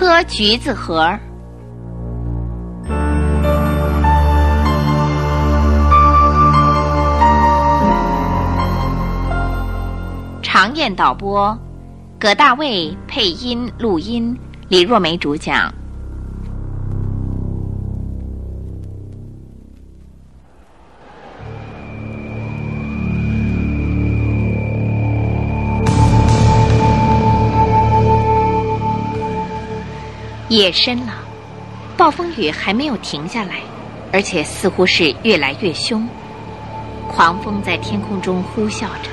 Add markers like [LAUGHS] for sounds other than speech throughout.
颗橘子核。常燕导播，葛大卫配音录音，李若梅主讲。夜深了，暴风雨还没有停下来，而且似乎是越来越凶。狂风在天空中呼啸着，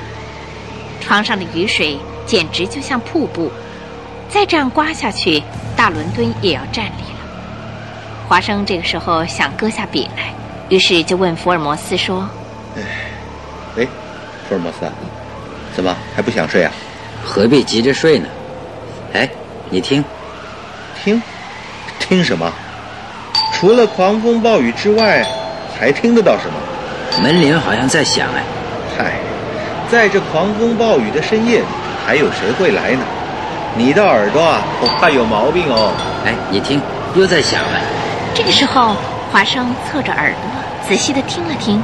床上的雨水简直就像瀑布。再这样刮下去，大伦敦也要站立了。华生这个时候想搁下笔来，于是就问福尔摩斯说：“哎，福尔摩斯，怎么还不想睡啊？何必急着睡呢？哎，你听。”听，听什么？除了狂风暴雨之外，还听得到什么？门铃好像在响哎。嗨，在这狂风暴雨的深夜里，还有谁会来呢？你的耳朵啊，恐怕有毛病哦。哎，你听，又在响了。这个时候，华生侧着耳朵仔细的听了听，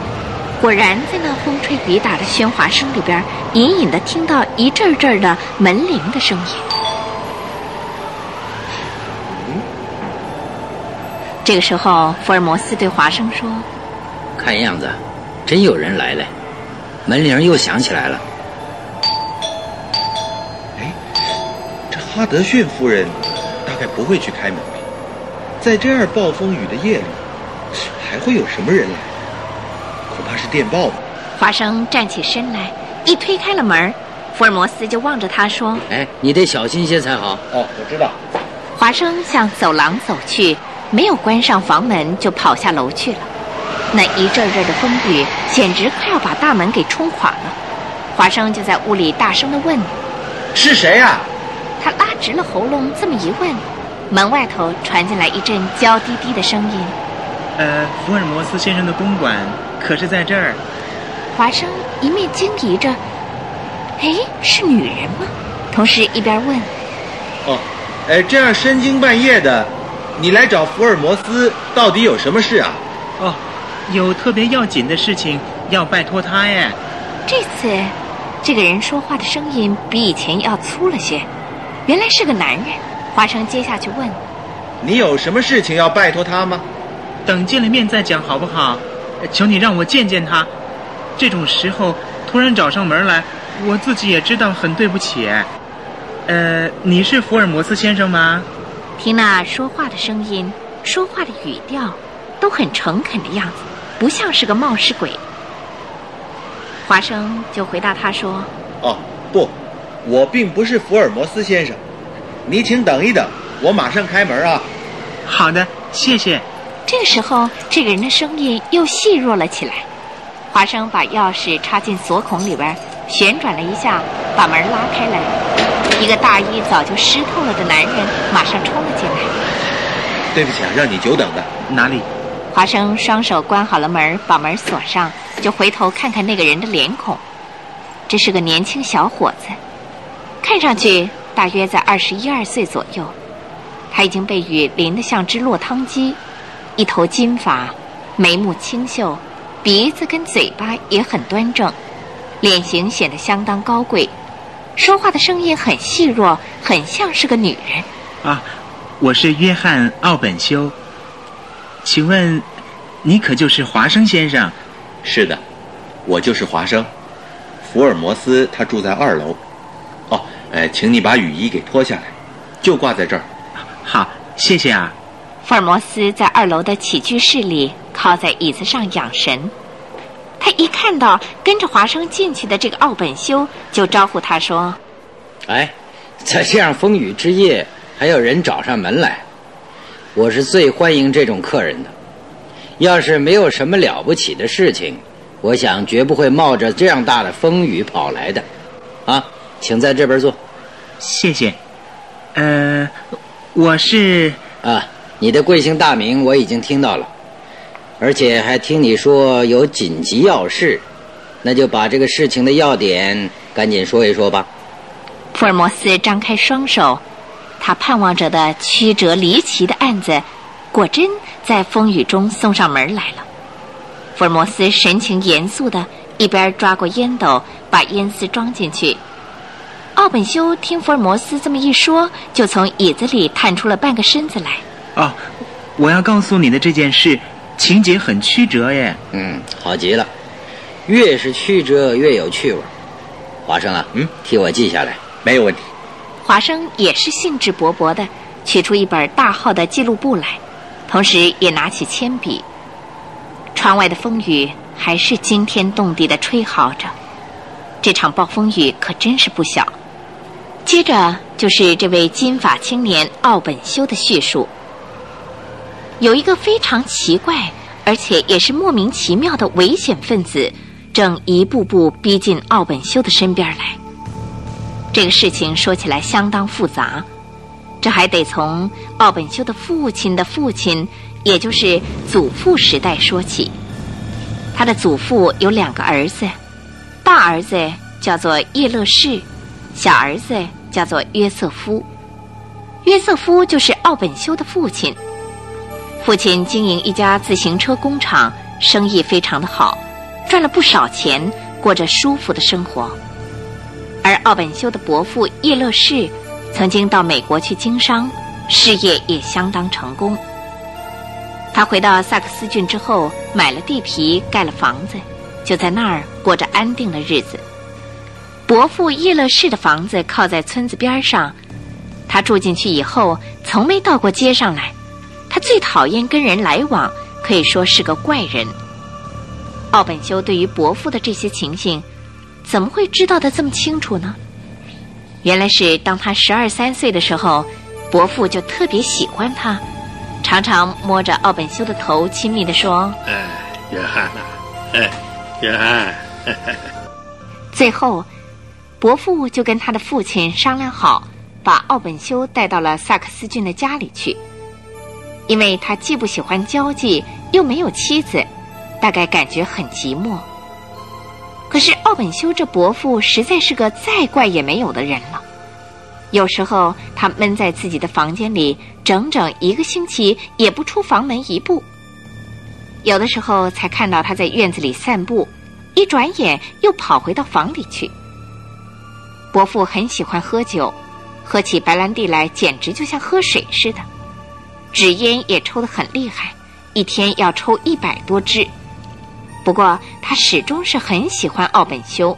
果然在那风吹雨打的喧哗声里边，隐隐的听到一阵阵的门铃的声音。这个时候，福尔摩斯对华生说：“看样子，真有人来了，门铃又响起来了。哎，这哈德逊夫人大概不会去开门吧？在这样暴风雨的夜里，还会有什么人来？恐怕是电报吧。”华生站起身来，一推开了门，福尔摩斯就望着他说：“哎，你得小心些才好。”哦，我知道。华生向走廊走去。没有关上房门，就跑下楼去了。那一阵阵的风雨，简直快要把大门给冲垮了。华生就在屋里大声的问：“是谁啊？”他拉直了喉咙这么一问，门外头传进来一阵娇滴滴的声音：“呃，福尔摩斯先生的公馆可是在这儿？”华生一面惊疑着：“哎，是女人吗？”同时一边问：“哦，哎，这样深更半夜的。”你来找福尔摩斯到底有什么事啊？哦，有特别要紧的事情要拜托他耶。这次，这个人说话的声音比以前要粗了些，原来是个男人。华生接下去问：“你有什么事情要拜托他吗？”等见了面再讲好不好？求你让我见见他。这种时候突然找上门来，我自己也知道很对不起。呃，你是福尔摩斯先生吗？听那说话的声音，说话的语调，都很诚恳的样子，不像是个冒失鬼。华生就回答他说：“哦，不，我并不是福尔摩斯先生，你请等一等，我马上开门啊。”好的，谢谢。这个时候，这个人的声音又细弱了起来。华生把钥匙插进锁孔里边，旋转了一下，把门拉开来。一个大衣早就湿透了的男人马上冲了进来。对不起啊，让你久等了。哪里？华生双手关好了门，把门锁上，就回头看看那个人的脸孔。这是个年轻小伙子，看上去大约在二十一二岁左右。他已经被雨淋得像只落汤鸡，一头金发，眉目清秀，鼻子跟嘴巴也很端正，脸型显得相当高贵。说话的声音很细弱，很像是个女人。啊，我是约翰·奥本修。请问，你可就是华生先生？是的，我就是华生。福尔摩斯他住在二楼。哦，呃，请你把雨衣给脱下来，就挂在这儿。好，谢谢啊。福尔摩斯在二楼的起居室里靠在椅子上养神。他一看到跟着华生进去的这个奥本修，就招呼他说：“哎，在这样风雨之夜，还有人找上门来，我是最欢迎这种客人的。要是没有什么了不起的事情，我想绝不会冒着这样大的风雨跑来的。啊，请在这边坐。谢谢。呃，我是啊，你的贵姓大名我已经听到了。”而且还听你说有紧急要事，那就把这个事情的要点赶紧说一说吧。福尔摩斯张开双手，他盼望着的曲折离奇的案子，果真在风雨中送上门来了。福尔摩斯神情严肃的，一边抓过烟斗，把烟丝装进去。奥本修听福尔摩斯这么一说，就从椅子里探出了半个身子来。啊，我要告诉你的这件事，情节很曲折耶。嗯，好极了，越是曲折越有趣味。华生啊，嗯，替我记下来。没有问题。华生也是兴致勃勃的，取出一本大号的记录簿来，同时也拿起铅笔。窗外的风雨还是惊天动地的吹嚎着，这场暴风雨可真是不小。接着就是这位金发青年奥本修的叙述。有一个非常奇怪，而且也是莫名其妙的危险分子，正一步步逼近奥本修的身边来。这个事情说起来相当复杂，这还得从奥本修的父亲的父亲，也就是祖父时代说起。他的祖父有两个儿子，大儿子叫做叶勒士，小儿子叫做约瑟夫。约瑟夫就是奥本修的父亲。父亲经营一家自行车工厂，生意非常的好，赚了不少钱，过着舒服的生活。而奥本修的伯父叶乐士，曾经到美国去经商，事业也相当成功。他回到萨克斯郡之后，买了地皮，盖了房子，就在那儿过着安定的日子。伯父叶乐士的房子靠在村子边上，他住进去以后，从没到过街上来。他最讨厌跟人来往，可以说是个怪人。奥本修对于伯父的这些情形，怎么会知道的这么清楚呢？原来是当他十二三岁的时候，伯父就特别喜欢他，常常摸着奥本修的头，亲密地说哎，约翰呐、哎，约翰，：“最后，伯父就跟他的父亲商量好，把奥本修带到了萨克斯郡的家里去。因为他既不喜欢交际，又没有妻子，大概感觉很寂寞。可是奥本修这伯父实在是个再怪也没有的人了。有时候他闷在自己的房间里，整整一个星期也不出房门一步。有的时候才看到他在院子里散步，一转眼又跑回到房里去。伯父很喜欢喝酒，喝起白兰地来简直就像喝水似的。纸烟也抽得很厉害，一天要抽一百多支。不过他始终是很喜欢奥本修。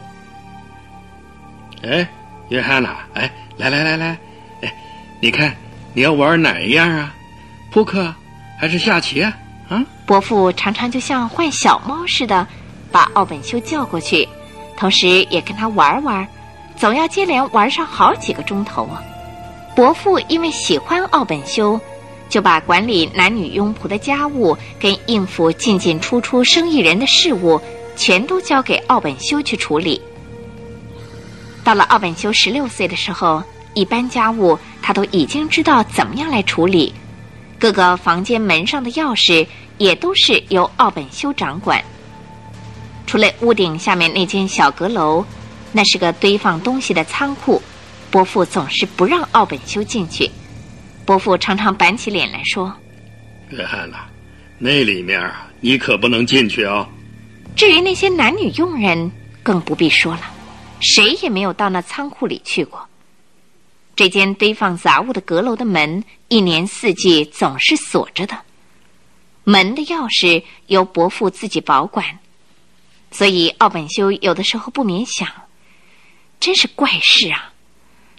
哎，约翰呐、哎，来来来来，哎，你看你要玩哪一样啊？扑克还是下棋啊？啊？伯父常常就像换小猫似的，把奥本修叫过去，同时也跟他玩玩，总要接连玩上好几个钟头啊。伯父因为喜欢奥本修，就把管理男女佣仆的家务跟应付进进出出生意人的事务，全都交给奥本修去处理。到了奥本修十六岁的时候，一般家务他都已经知道怎么样来处理，各个房间门上的钥匙也都是由奥本修掌管。除了屋顶下面那间小阁楼，那是个堆放东西的仓库，伯父总是不让奥本修进去。伯父常常板起脸来说约翰呐、那里面啊，你可不能进去哦。：“至于那些男女佣人，更不必说了，谁也没有到那仓库里去过。这间堆放杂物的阁楼的门，一年四季总是锁着的，门的钥匙由伯父自己保管，所以奥本修有的时候不免想，真是怪事啊！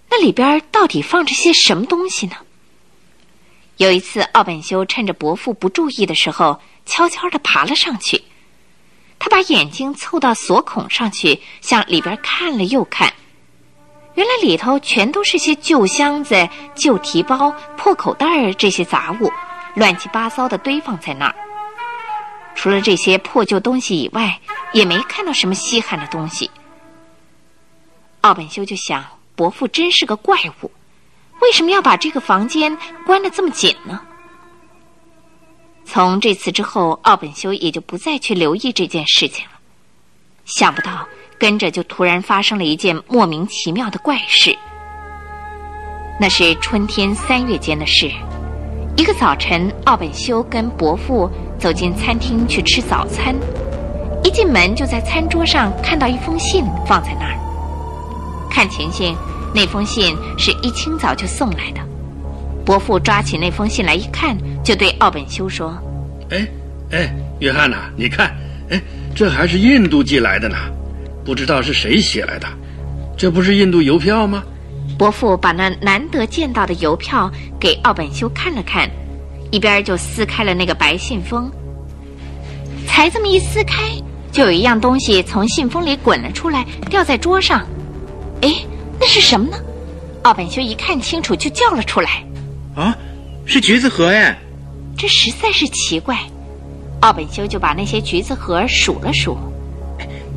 那里边到底放着些什么东西呢？有一次，奥本修趁着伯父不注意的时候，悄悄地爬了上去。他把眼睛凑到锁孔上去，向里边看了又看。原来里头全都是些旧箱子、旧提包、破口袋这些杂物，乱七八糟的堆放在那儿。除了这些破旧东西以外，也没看到什么稀罕的东西。奥本修就想，伯父真是个怪物，为什么要把这个房间关得这么紧呢？从这次之后，奥本修也就不再去留意这件事情了。想不到，跟着就突然发生了一件莫名其妙的怪事。那是春天三月间的事。一个早晨，奥本修跟伯父走进餐厅去吃早餐，一进门就在餐桌上看到一封信放在那儿。看情形，那封信是一清早就送来的。伯父抓起那封信来一看，就对奥本修说：“哎，哎，约翰呐，你看，哎，这还是印度寄来的呢，不知道是谁写来的。这不是印度邮票吗？”伯父把那难得见到的邮票给奥本修看了看，一边就撕开了那个白信封。才这么一撕开，就有一样东西从信封里滚了出来，掉在桌上。哎，那是什么呢？奥本修一看清楚，就叫了出来：“啊，是橘子核哎！”这实在是奇怪。奥本修就把那些橘子核数了数，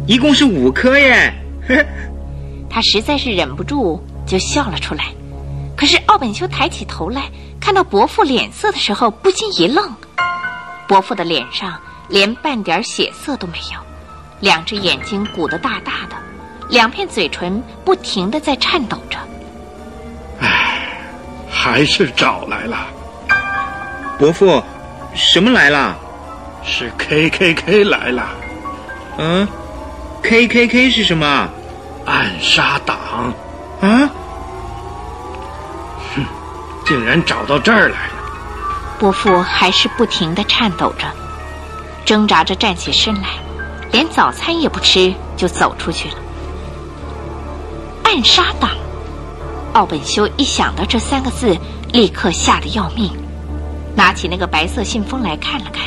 一共是五颗耶。[LAUGHS] 他实在是忍不住。就笑了出来，可是奥本修抬起头来，看到伯父脸色的时候，不禁一愣。伯父的脸上连半点血色都没有，两只眼睛鼓得大大的，两片嘴唇不停的在颤抖着。唉，还是找来了。伯父，什么来了？是 K K K 来了。嗯，K K K 是什么？暗杀党。啊！哼，竟然找到这儿来了！伯父还是不停的颤抖着，挣扎着站起身来，连早餐也不吃，就走出去了。暗杀党，奥本修一想到这三个字，立刻吓得要命，拿起那个白色信封来看了看，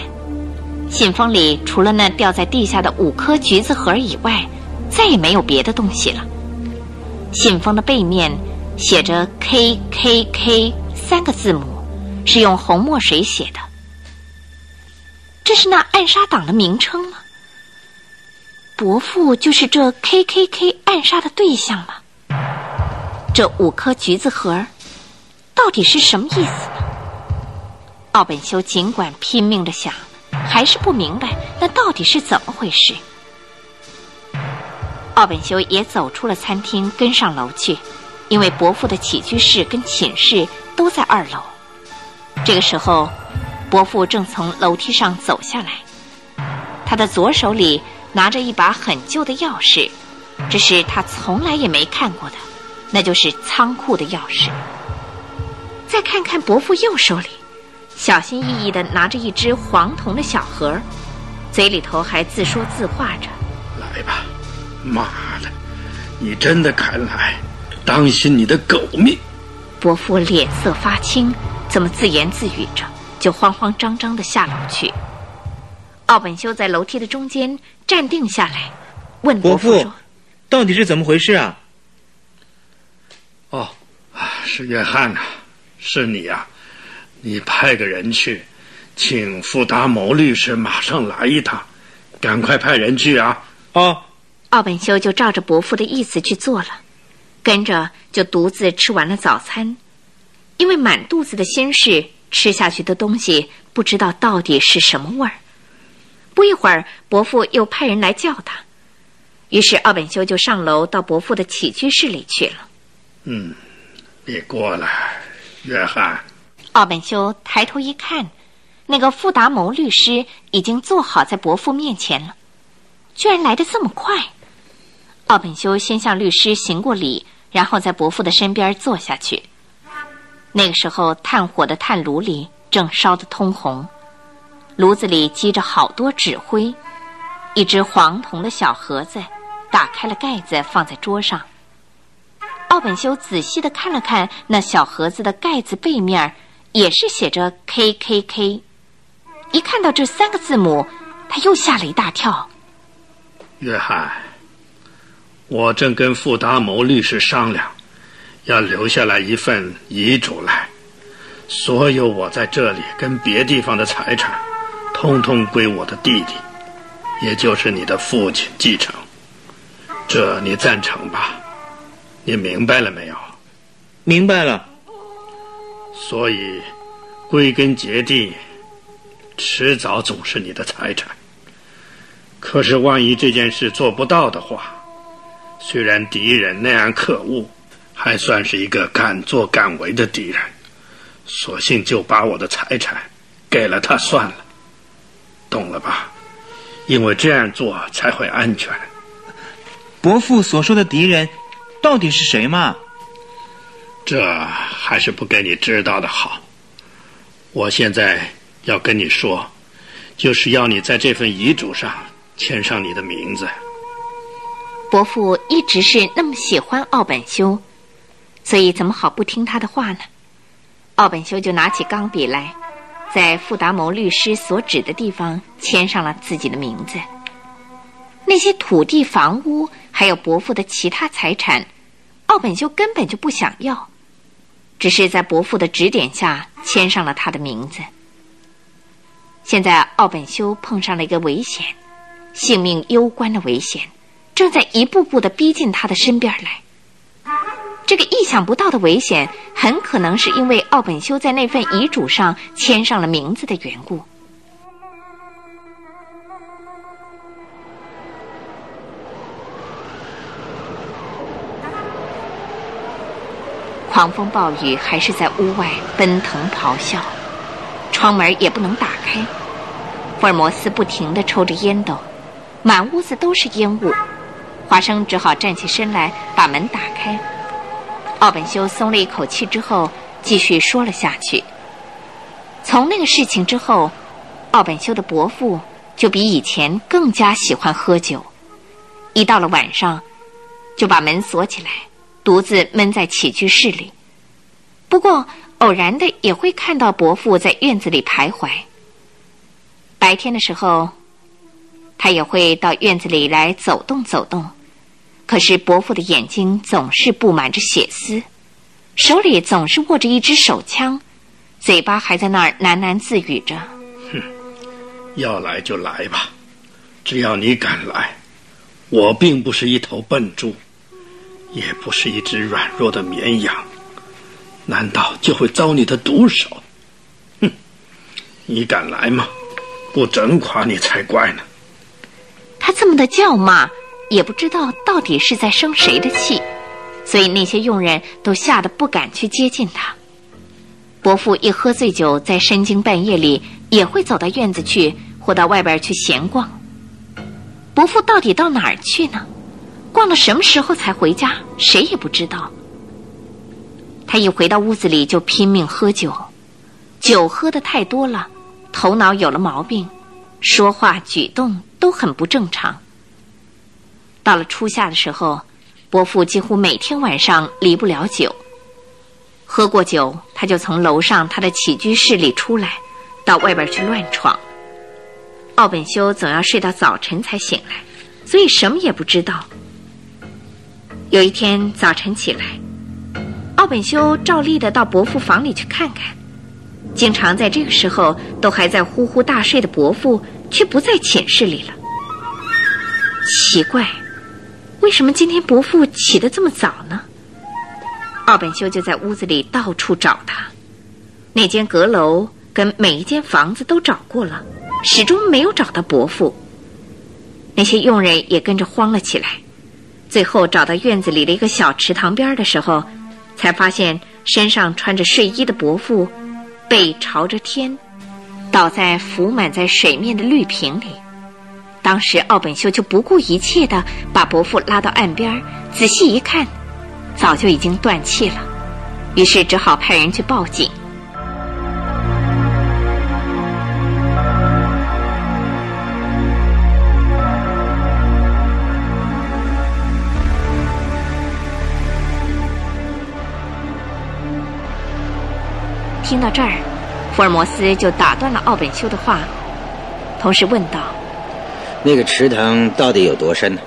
信封里除了那掉在地下的五颗橘子核以外，再也没有别的东西了。信封的背面写着 “K K K” 三个字母，是用红墨水写的。这是那暗杀党的名称吗？伯父就是这 K K K 暗杀的对象吗？这五颗橘子核到底是什么意思呢？奥本修尽管拼命的想，还是不明白那到底是怎么回事。奥本修也走出了餐厅，跟上楼去，因为伯父的起居室跟寝室都在二楼。这个时候，伯父正从楼梯上走下来，他的左手里拿着一把很旧的钥匙，这是他从来也没看过的，那就是仓库的钥匙。再看看伯父右手里，小心翼翼地拿着一只黄铜的小盒，嘴里头还自说自话着：“来吧。”妈的！你真的敢来？当心你的狗命！伯父脸色发青，怎么自言自语着，就慌慌张张的下楼去。奥本修在楼梯的中间站定下来，问伯父说：“到底是怎么回事啊？”哦，啊是约翰呐，是你呀！你派个人去，请富达谋律师马上来一趟，赶快派人去啊！哦。奥本修就照着伯父的意思去做了，跟着就独自吃完了早餐，因为满肚子的心事，吃下去的东西不知道到底是什么味儿。不一会儿，伯父又派人来叫他，于是奥本修就上楼到伯父的起居室里去了。嗯，你过来，约翰。奥本修抬头一看，那个富达谋律师已经坐好在伯父面前了，居然来的这么快。奥本修先向律师行过礼，然后在伯父的身边坐下去。那个时候，炭火的炭炉里正烧得通红，炉子里积着好多纸灰。一只黄铜的小盒子，打开了盖子，放在桌上。奥本修仔细的看了看那小盒子的盖子背面，也是写着 “K K K”。一看到这三个字母，他又吓了一大跳。约翰。我正跟富达谋律师商量，要留下来一份遗嘱来，所有我在这里跟别地方的财产，通通归我的弟弟，也就是你的父亲继承。这你赞成吧？你明白了没有？明白了。所以，归根结底，迟早总是你的财产。可是，万一这件事做不到的话，虽然敌人那样可恶，还算是一个敢作敢为的敌人，索性就把我的财产给了他算了，懂了吧？因为这样做才会安全。伯父所说的敌人，到底是谁嘛？这还是不跟你知道的好。我现在要跟你说，就是要你在这份遗嘱上签上你的名字。伯父一直是那么喜欢奥本修，所以怎么好不听他的话呢？奥本修就拿起钢笔来，在富达谋律师所指的地方签上了自己的名字。那些土地、房屋，还有伯父的其他财产，奥本修根本就不想要。只是在伯父的指点下签上了他的名字。现在奥本修碰上了一个危险，性命攸关的危险，正在一步步的逼近他的身边来。这个意想不到的危险，很可能是因为奥本修在那份遗嘱上签上了名字的缘故。狂风暴雨还是在屋外奔腾咆哮，窗门也不能打开。福尔摩斯不停地抽着烟斗，满屋子都是烟雾。华生只好站起身来把门打开。奥本修松了一口气之后，继续说了下去。从那个事情之后，奥本修的伯父就比以前更加喜欢喝酒，一到了晚上，就把门锁起来。独自闷在起居室里，不过偶然的也会看到伯父在院子里徘徊。白天的时候，他也会到院子里来走动走动，可是伯父的眼睛总是布满着血丝，手里总是握着一支手枪，嘴巴还在那儿喃喃自语着：“哼，要来就来吧，只要你敢来，我并不是一头笨猪。”也不是一只软弱的绵羊，难道就会遭你的毒手？哼！你敢来吗？不整垮你才怪呢！他这么的叫骂，也不知道到底是在生谁的气，所以那些佣人都吓得不敢去接近他。伯父一喝醉酒，在深更半夜里也会走到院子去，或到外边去闲逛。伯父到底到哪儿去呢？逛到什么时候才回家？谁也不知道。他一回到屋子里就拼命喝酒，酒喝的太多了，头脑有了毛病，说话举动都很不正常。到了初夏的时候，伯父几乎每天晚上离不了酒。喝过酒，他就从楼上他的起居室里出来，到外边去乱闯。奥本修总要睡到早晨才醒来，所以什么也不知道。有一天早晨起来，奥本修照例的到伯父房里去看看。经常在这个时候都还在呼呼大睡的伯父，却不在寝室里了。奇怪，为什么今天伯父起得这么早呢？奥本修就在屋子里到处找他，那间阁楼跟每一间房子都找过了，始终没有找到伯父。那些佣人也跟着慌了起来。最后找到院子里的一个小池塘边的时候，才发现身上穿着睡衣的伯父背朝着天，倒在浮满在水面的绿瓶里。当时奥本修就不顾一切的把伯父拉到岸边，仔细一看，早就已经断气了。于是只好派人去报警。听到这儿，福尔摩斯就打断了奥本修的话，同时问道：“那个池塘到底有多深呢？”“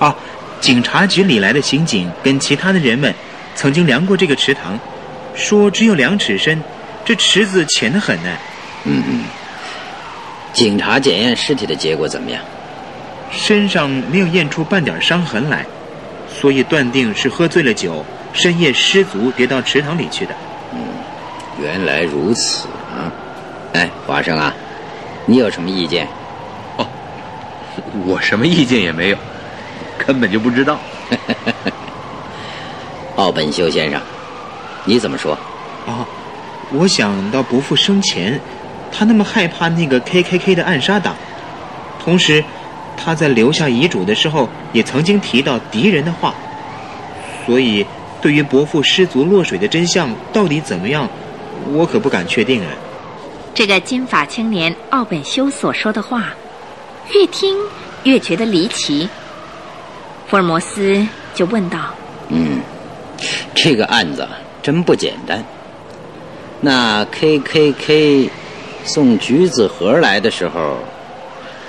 哦，警察局里来的刑警跟其他的人们曾经量过这个池塘，说只有两尺深，这池子浅得很呢。”“嗯嗯。”“警察检验尸体的结果怎么样？”“身上没有验出半点伤痕来，所以断定是喝醉了酒，深夜失足跌到池塘里去的。”原来如此啊！哎，华生啊，你有什么意见？哦，[LAUGHS] 我什么意见也没有，根本就不知道。[LAUGHS] 奥本修先生，你怎么说？哦，我想到伯父生前，他那么害怕那个 KKK 的暗杀党，同时他在留下遗嘱的时候也曾经提到敌人的话，所以对于伯父失足落水的真相到底怎么样，我可不敢确定啊。这个金发青年奥本修所说的话，越听越觉得离奇。福尔摩斯就问道：“嗯，这个案子真不简单。那 K K K 送橘子盒来的时候，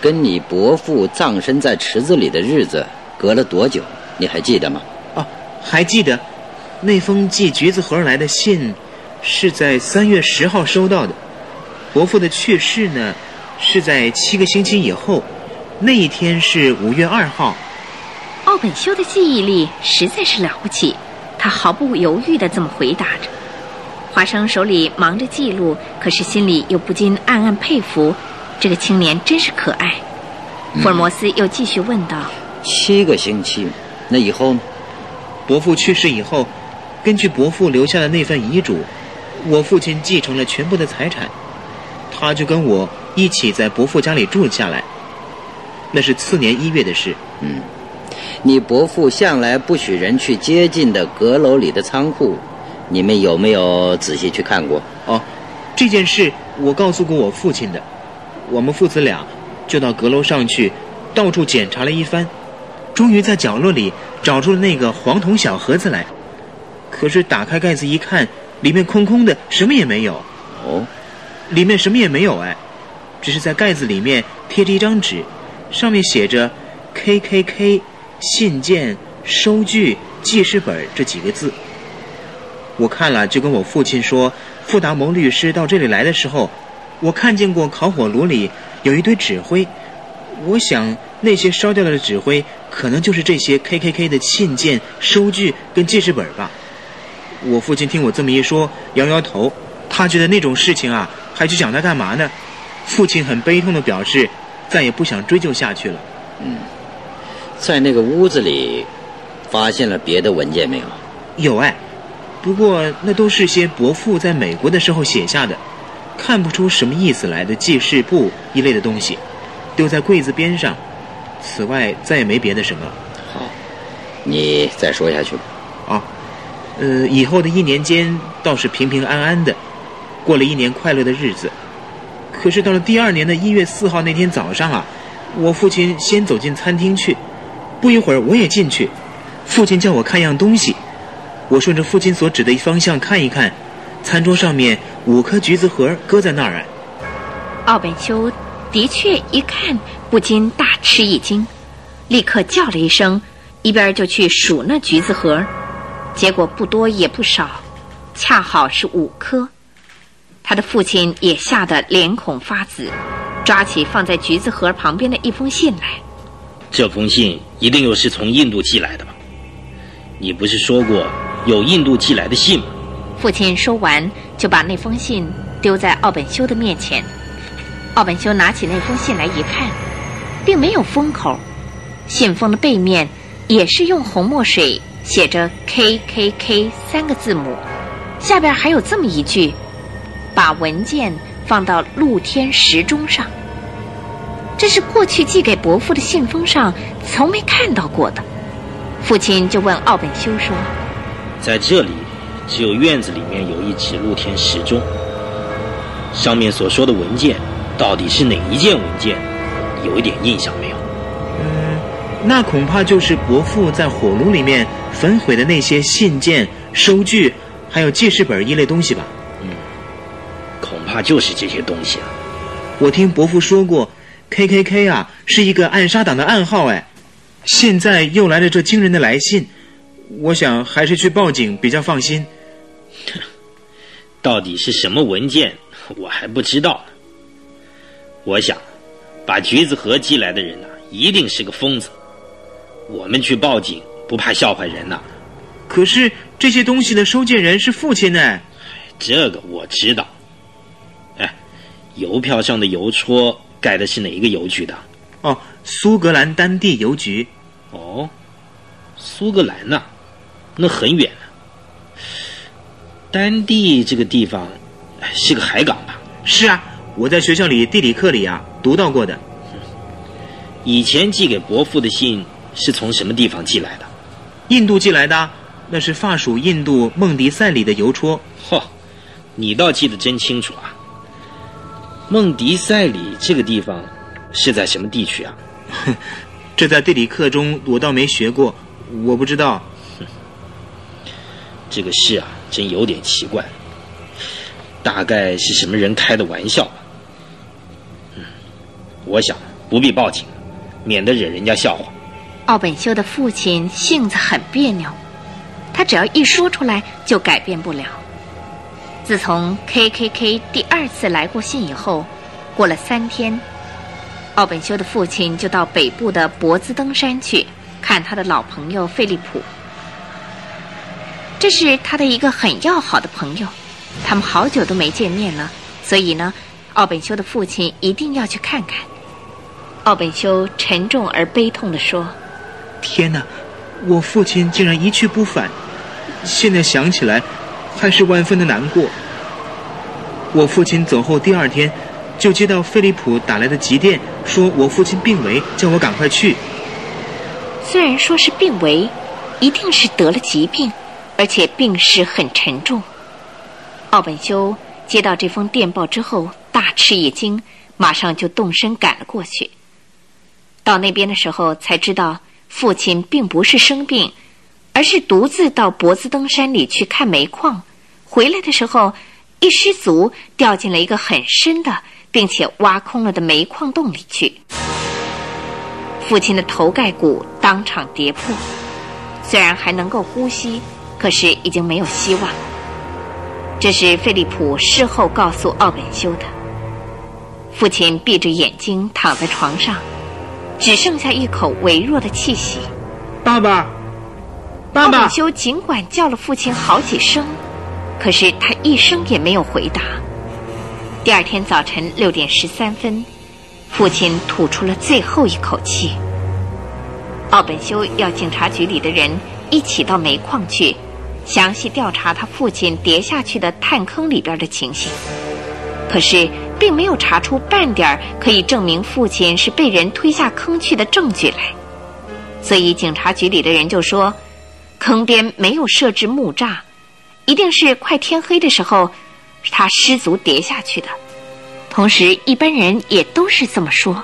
跟你伯父葬身在池子里的日子隔了多久？你还记得吗？”“哦，还记得。那封寄橘子盒来的信，是在三月十号收到的。”伯父的去世呢，是在七个星期以后，那一天是五月二号。奥本修的记忆力实在是了不起，他毫不犹豫地这么回答着。华生手里忙着记录，可是心里又不禁暗暗佩服，这个青年真是可爱。福尔摩斯又继续问道：“七个星期，那以后呢？伯父去世以后，根据伯父留下的那份遗嘱，我父亲继承了全部的财产。”他就跟我一起在伯父家里住下来，那是次年一月的事。嗯，你伯父向来不许人去接近的阁楼里的仓库，你们有没有仔细去看过？哦，这件事我告诉过我父亲的。我们父子俩就到阁楼上去，到处检查了一番，终于在角落里找出了那个黄铜小盒子来。可是打开盖子一看，里面空空的，什么也没有。哦。里面什么也没有哎，只是在盖子里面贴着一张纸，上面写着 “K K K” 信件、收据、记事本这几个字。我看了就跟我父亲说，富达蒙律师到这里来的时候，我看见过烤火炉里有一堆纸灰，我想那些烧掉了的纸灰可能就是这些 K K K 的信件、收据跟记事本吧。我父亲听我这么一说，摇摇头，他觉得那种事情啊。还去讲他干嘛呢？父亲很悲痛的表示，再也不想追究下去了。嗯，在那个屋子里，发现了别的文件没有？有哎，不过那都是些伯父在美国的时候写下的，看不出什么意思来的记事簿一类的东西，丢在柜子边上。此外再也没别的什么。好，你再说下去吧。啊，呃，以后的一年间倒是平平安安的。过了一年快乐的日子，可是到了第二年的一月四号那天早上啊，我父亲先走进餐厅去，不一会儿我也进去，父亲叫我看样东西，我顺着父亲所指的方向看一看，餐桌上面五颗橘子核搁在那儿。奥本修的确一看不禁大吃一惊，立刻叫了一声，一边就去数那橘子核，结果不多也不少，恰好是五颗。他的父亲也吓得脸孔发紫，抓起放在橘子盒旁边的一封信来。这封信一定又是从印度寄来的吧？你不是说过有印度寄来的信吗？父亲说完，就把那封信丢在奥本修的面前。奥本修拿起那封信来一看，并没有封口，信封的背面也是用红墨水写着 “K K K” 三个字母，下边还有这么一句。把文件放到露天时钟上，这是过去寄给伯父的信封上从没看到过的。父亲就问奥本修说：“在这里，只有院子里面有一指露天时钟，上面所说的文件到底是哪一件文件？有一点印象没有？”“，那恐怕就是伯父在火炉里面焚毁的那些信件、收据，还有记事本一类东西吧。”嗯，恐怕就是这些东西了。我听伯父说过，K K K 啊是一个暗杀党的暗号哎。现在又来了这惊人的来信，我想还是去报警比较放心。[LAUGHS] 到底是什么文件，我还不知道呢。我想，把橘子盒寄来的人呢，一定是个疯子。我们去报警，不怕笑话人呐。可是这些东西的收件人是父亲呢。这个我知道。哎邮票上的邮戳盖的是哪一个邮局的？哦，苏格兰丹地邮局。哦，苏格兰呐，那很远啊。丹地这个地方是个海港吧？是啊，我在学校里地理课里啊读到过的。以前寄给伯父的信是从什么地方寄来的？印度寄来的，那是法属印度孟迪塞里的邮戳。嚯，你倒记得真清楚啊！孟迪塞里这个地方是在什么地区啊？[LAUGHS] 这在地理课中我倒没学过，我不知道。这个事啊，真有点奇怪。大概是什么人开的玩笑吧？嗯，我想不必报警，免得惹人家笑话。奥本修的父亲性子很别扭，他只要一说出来就改变不了。自从 K K K 第二次来过信以后，过了三天，奥本修的父亲就到北部的博兹登山去看他的老朋友费利普。这是他的一个很要好的朋友，他们好久都没见面了，所以呢，奥本修的父亲一定要去看看。奥本修沉重而悲痛地说。天哪，我父亲竟然一去不返，现在想起来，还是万分的难过。我父亲走后第二天，就接到菲利普打来的急电，说我父亲病危，叫我赶快去。虽然说是病危，一定是得了疾病，而且病势很沉重。奥本修接到这封电报之后，大吃一惊，马上就动身赶了过去。到那边的时候，才知道。父亲并不是生病，而是独自到博兹登山里去看煤矿。回来的时候，一失足掉进了一个很深的，并且挖空了的煤矿洞里去。父亲的头盖骨当场跌破，虽然还能够呼吸，可是已经没有希望。这是菲利普事后告诉奥本修的。父亲闭着眼睛躺在床上。只剩下一口微弱的气息。爸爸，爸爸！奥本修尽管叫了父亲好几声，可是他一声也没有回答。第二天早晨六点十三分，父亲吐出了最后一口气。奥本修要警察局里的人一起到煤矿去，详细调查他父亲跌下去的炭坑里边的情形。可是。并没有查出半点可以证明父亲是被人推下坑去的证据来，所以警察局里的人就说，坑边没有设置木栅，一定是快天黑的时候他失足跌下去的。同时，一般人也都是这么说。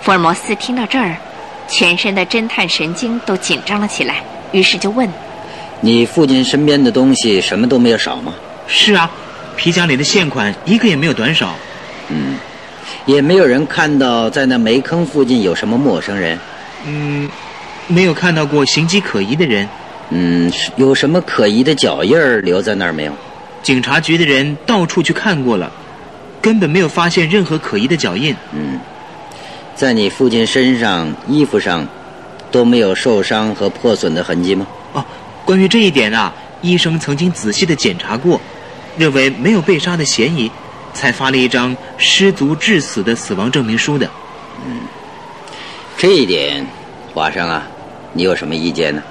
福尔摩斯听到这儿，全身的侦探神经都紧张了起来。于是就问：“你父亲身边的东西什么都没有少吗？”“是啊，皮夹里的现款一个也没有短少。”“嗯，也没有人看到在那煤坑附近有什么陌生人。”“嗯，没有看到过形迹可疑的人。”“嗯，有什么可疑的脚印儿留在那儿没有？”“警察局的人到处去看过了，根本没有发现任何可疑的脚印。”“嗯，在你父亲身上、衣服上。”都没有受伤和破损的痕迹吗？哦，关于这一点啊，医生曾经仔细的检查过，认为没有被杀的嫌疑，才发了一张失足致死的死亡证明书的。嗯，这一点，华生啊，你有什么意见呢？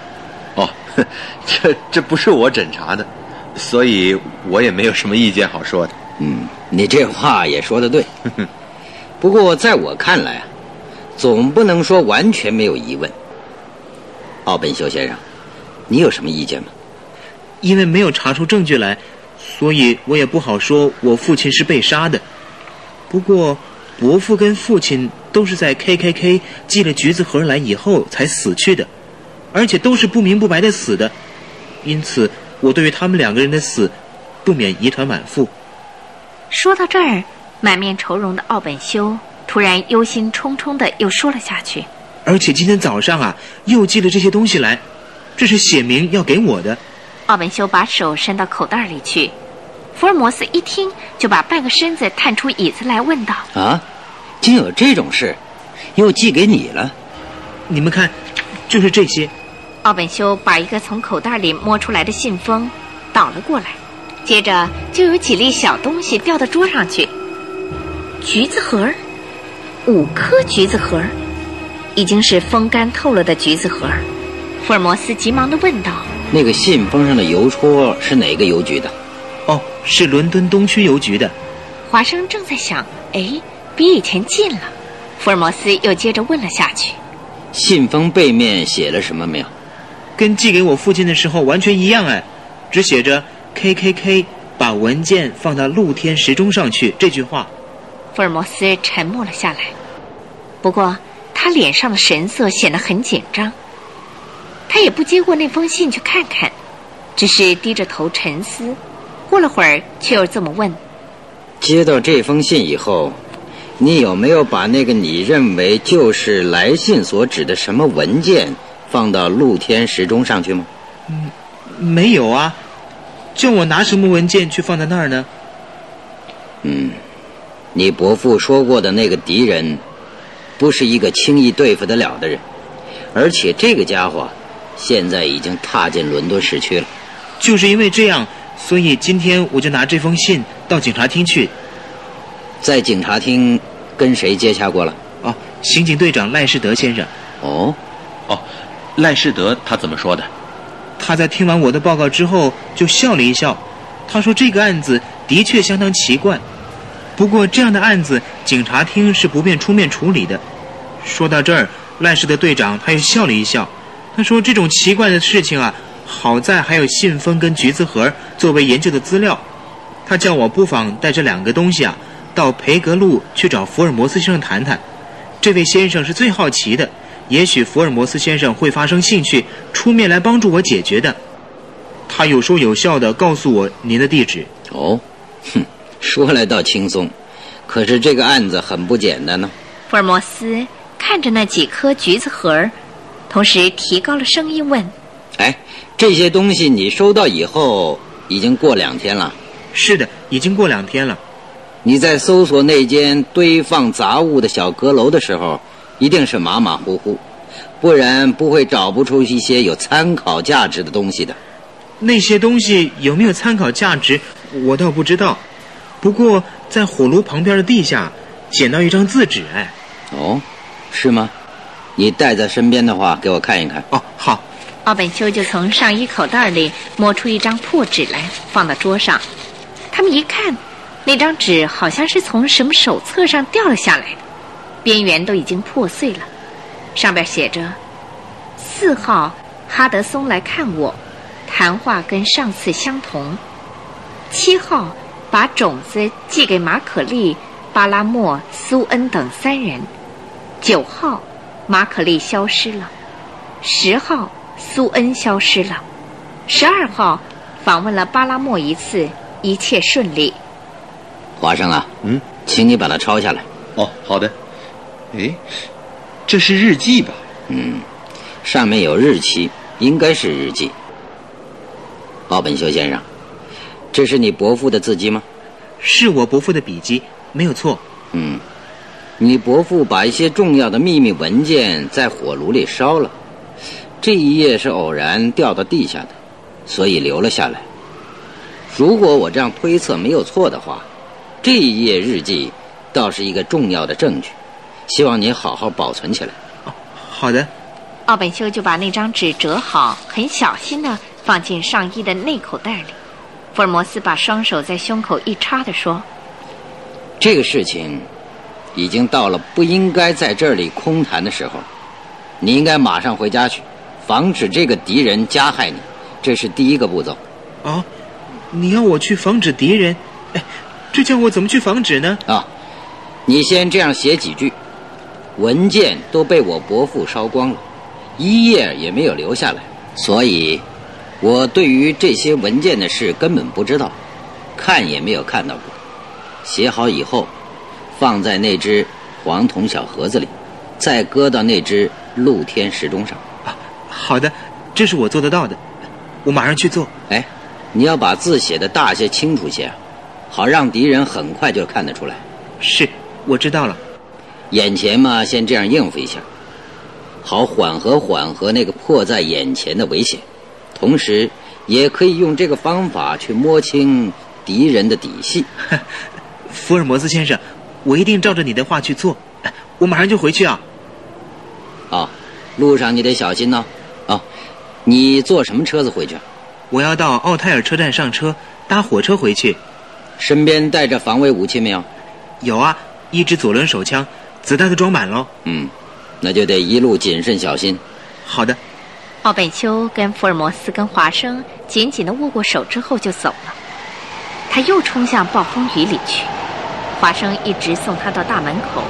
哦，[LAUGHS] 这这不是我诊查的，所以我也没有什么意见好说的。嗯，你这话也说的对。[LAUGHS] 不过在我看来啊，总不能说完全没有疑问。奥本修先生，你有什么意见吗？因为没有查出证据来，所以我也不好说我父亲是被杀的。不过，伯父跟父亲都是在 K K K 寄了橘子盒来以后才死去的，而且都是不明不白的死的，因此我对于他们两个人的死，不免疑团满腹。说到这儿，满面愁容的奥本修突然忧心忡忡的又说了下去。而且今天早上啊，又寄了这些东西来，这是写明要给我的。奥本修把手伸到口袋里去，福尔摩斯一听，就把半个身子探出椅子来，问道：“啊，竟有这种事，又寄给你了？你们看，就是这些。”奥本修把一个从口袋里摸出来的信封倒了过来，接着就有几粒小东西掉到桌上去。橘子核，五颗橘子核。已经是风干透了的橘子核。福尔摩斯急忙地问道：“那个信封上的邮戳是哪个邮局的？”“哦，是伦敦东区邮局的。”华生正在想：“哎，比以前近了。”福尔摩斯又接着问了下去：“信封背面写了什么没有？”“跟寄给我父亲的时候完全一样哎，只写着 ‘K K K’，把文件放到露天时钟上去。”这句话。福尔摩斯沉默了下来，不过他脸上的神色显得很紧张。他也不接过那封信去看看，只是低着头沉思。过了会儿，却又这么问：“接到这封信以后，你有没有把那个你认为就是来信所指的什么文件放到露天时钟上去吗？”“嗯，没有啊。叫我拿什么文件去放在那儿呢？”“嗯。”你伯父说过的那个敌人，不是一个轻易对付得了的人，而且这个家伙现在已经踏进伦敦市区了。就是因为这样，所以今天我就拿这封信到警察厅去。在警察厅跟谁接洽过了？哦，刑警队长赖世德先生。哦，哦，赖世德他怎么说的？他在听完我的报告之后就笑了一笑，他说这个案子的确相当奇怪。不过这样的案子，警察厅是不便出面处理的。说到这儿，赖氏的队长他又笑了一笑，他说：“这种奇怪的事情啊，好在还有信封跟橘子盒作为研究的资料。”他叫我不妨带这两个东西啊，到培格路去找福尔摩斯先生谈谈。这位先生是最好奇的，也许福尔摩斯先生会发生兴趣，出面来帮助我解决的。他有说有笑的告诉我您的地址。哦，哼。说来倒轻松，可是这个案子很不简单呢。福尔摩斯看着那几颗橘子核，同时提高了声音问：“哎，这些东西你收到以后已经过两天了？”“是的，已经过两天了。”“你在搜索那间堆放杂物的小阁楼的时候，一定是马马虎虎，不然不会找不出一些有参考价值的东西的。”“那些东西有没有参考价值，我倒不知道。”不过，在火炉旁边的地下，捡到一张字纸，哎，哦，是吗？你带在身边的话，给我看一看。哦，好。奥本修就从上衣口袋里摸出一张破纸来，放到桌上。他们一看，那张纸好像是从什么手册上掉了下来的，边缘都已经破碎了。上边写着：“四号哈德松来看我，谈话跟上次相同。七号。”把种子寄给马可利、巴拉莫、苏恩等三人。九号，马可利消失了；十号，苏恩消失了；十二号，访问了巴拉莫一次，一切顺利。华生啊，嗯，请你把它抄下来。哦，好的。哎，这是日记吧？嗯，上面有日期，应该是日记。奥本修先生。这是你伯父的字迹吗？是我伯父的笔迹，没有错。嗯，你伯父把一些重要的秘密文件在火炉里烧了，这一页是偶然掉到地下的，所以留了下来。如果我这样推测没有错的话，这一页日记倒是一个重要的证据，希望你好好保存起来。哦，好的。奥本修就把那张纸折好，很小心的放进上衣的内口袋里。福尔摩斯把双手在胸口一插的说：“这个事情已经到了不应该在这里空谈的时候，你应该马上回家去，防止这个敌人加害你，这是第一个步骤。”“啊，你要我去防止敌人？哎，这叫我怎么去防止呢？”“啊，你先这样写几句。文件都被我伯父烧光了，一页也没有留下来，所以。”我对于这些文件的事根本不知道，看也没有看到过。写好以后，放在那只黄铜小盒子里，再搁到那只露天时钟上。啊，好的，这是我做得到的，我马上去做。哎，你要把字写的大些、清楚些，好让敌人很快就看得出来。是，我知道了。眼前嘛，先这样应付一下，好缓和缓和那个迫在眼前的危险。同时，也可以用这个方法去摸清敌人的底细。[LAUGHS] 福尔摩斯先生，我一定照着你的话去做。我马上就回去啊。啊，路上你得小心呢。啊，你坐什么车子回去？我要到奥泰尔车站上车，搭火车回去。身边带着防卫武器没有？有啊，一支左轮手枪，子弹都装满了。嗯，那就得一路谨慎小心。好的。奥本秋跟福尔摩斯跟华生紧紧的握过手之后就走了，他又冲向暴风雨里去。华生一直送他到大门口，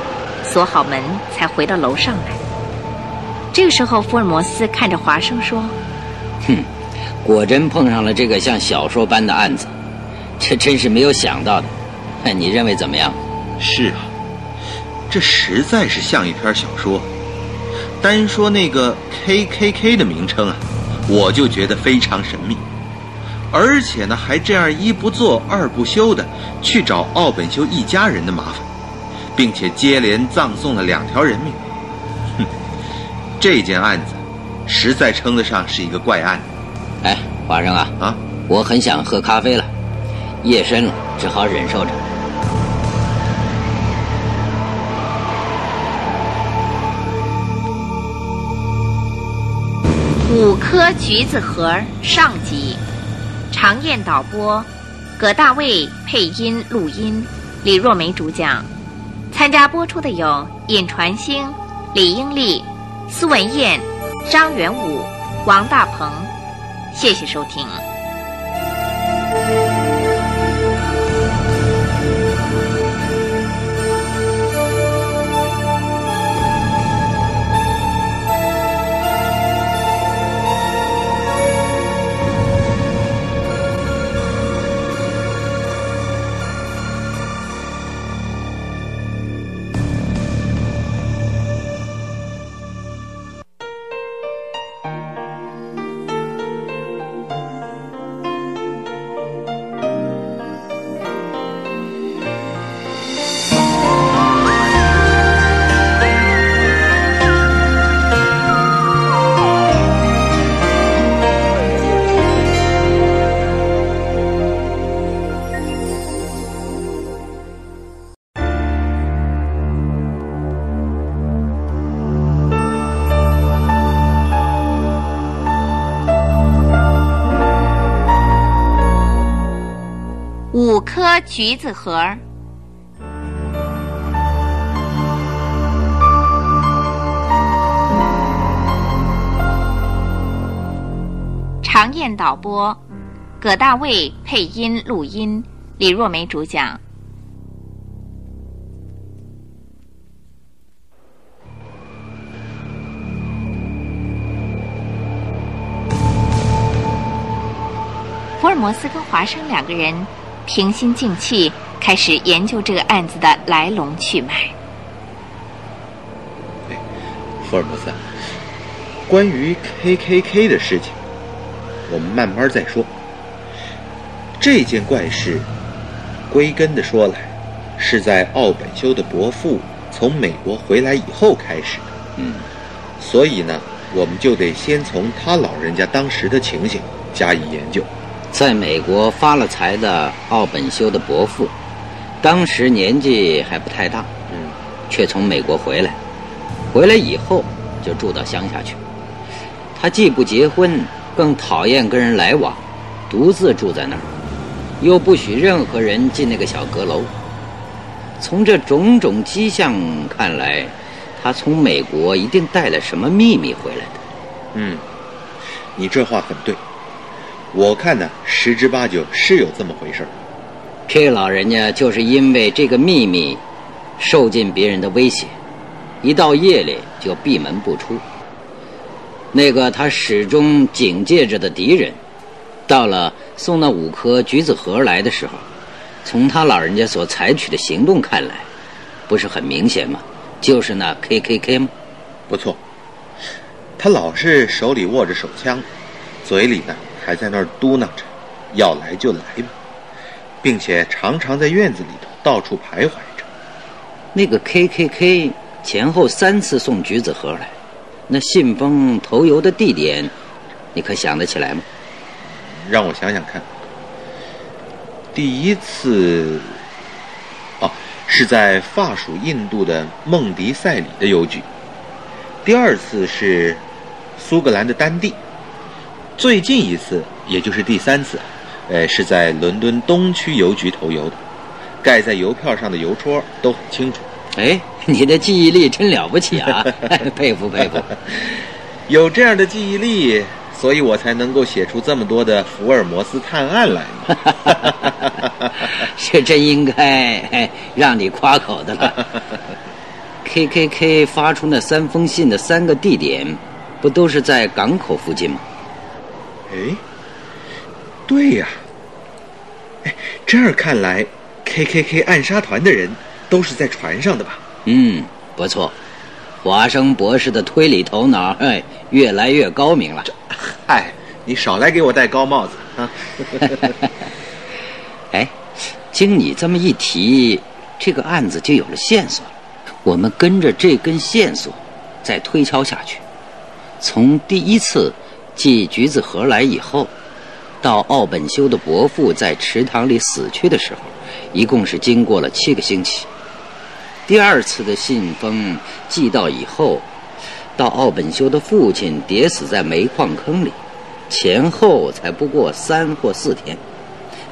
锁好门才回到楼上来。这个时候，福尔摩斯看着华生说：“哼，果真碰上了这个像小说般的案子，这真是没有想到的。你认为怎么样？”“是啊，这实在是像一篇小说。”单说那个 K K K 的名称啊，我就觉得非常神秘，而且呢，还这样一不做二不休的去找奥本修一家人的麻烦，并且接连葬送了两条人命。哼，这件案子实在称得上是一个怪案。哎，华生啊，啊，我很想喝咖啡了，夜深了，只好忍受着。五颗橘子核上集，常燕导播，葛大卫配音录音，李若梅主讲。参加播出的有尹传星、李英丽、苏文燕、张元武、王大鹏。谢谢收听。橘子核，常燕导播，葛大卫配音录音，李若梅主讲。福尔摩斯跟华生两个人。平心静气，开始研究这个案子的来龙去脉。福尔摩斯，关于 K K K 的事情，我们慢慢再说。这件怪事，归根的说来，是在奥本修的伯父从美国回来以后开始的。嗯，所以呢，我们就得先从他老人家当时的情形加以研究。在美国发了财的奥本修的伯父，当时年纪还不太大，嗯，却从美国回来。回来以后就住到乡下去。他既不结婚，更讨厌跟人来往，独自住在那儿，又不许任何人进那个小阁楼。从这种种迹象看来，他从美国一定带了什么秘密回来的。嗯，你这话很对。我看呢，十之八九是有这么回事儿。这老人家就是因为这个秘密，受尽别人的威胁，一到夜里就闭门不出。那个他始终警戒着的敌人，到了送那五颗橘子核来的时候，从他老人家所采取的行动看来，不是很明显吗？就是那 K K K 吗？不错，他老是手里握着手枪，嘴里呢。还在那儿嘟囔着：“要来就来吧，并且常常在院子里头到处徘徊着。”那个 K K K 前后三次送橘子盒来，那信封投邮的地点，你可想得起来吗？让我想想看。第一次，哦，是在法属印度的孟迪塞里的邮局；第二次是苏格兰的丹地，最近一次也就是第三次，呃，是在伦敦东区邮局投邮的，盖在邮票上的邮戳都很清楚。哎，你的记忆力真了不起啊，佩 [LAUGHS] 服佩服。[LAUGHS] 有这样的记忆力，所以我才能够写出这么多的福尔摩斯探案来嘛。[LAUGHS] 这真应该让你夸口的了。K K K 发出那三封信的三个地点，不都是在港口附近吗？哎，对呀。哎，这样看来，K K K 暗杀团的人都是在船上的吧？嗯，不错。华生博士的推理头脑，哎，越来越高明了。嗨，你少来给我戴高帽子啊！[LAUGHS] 哎，经你这么一提，这个案子就有了线索。我们跟着这根线索，再推敲下去，从第一次寄橘子盒来以后，到奥本修的伯父在池塘里死去的时候，一共是经过了七个星期。第二次的信封寄到以后，到奥本修的父亲跌死在煤矿坑里，前后才不过三或四天。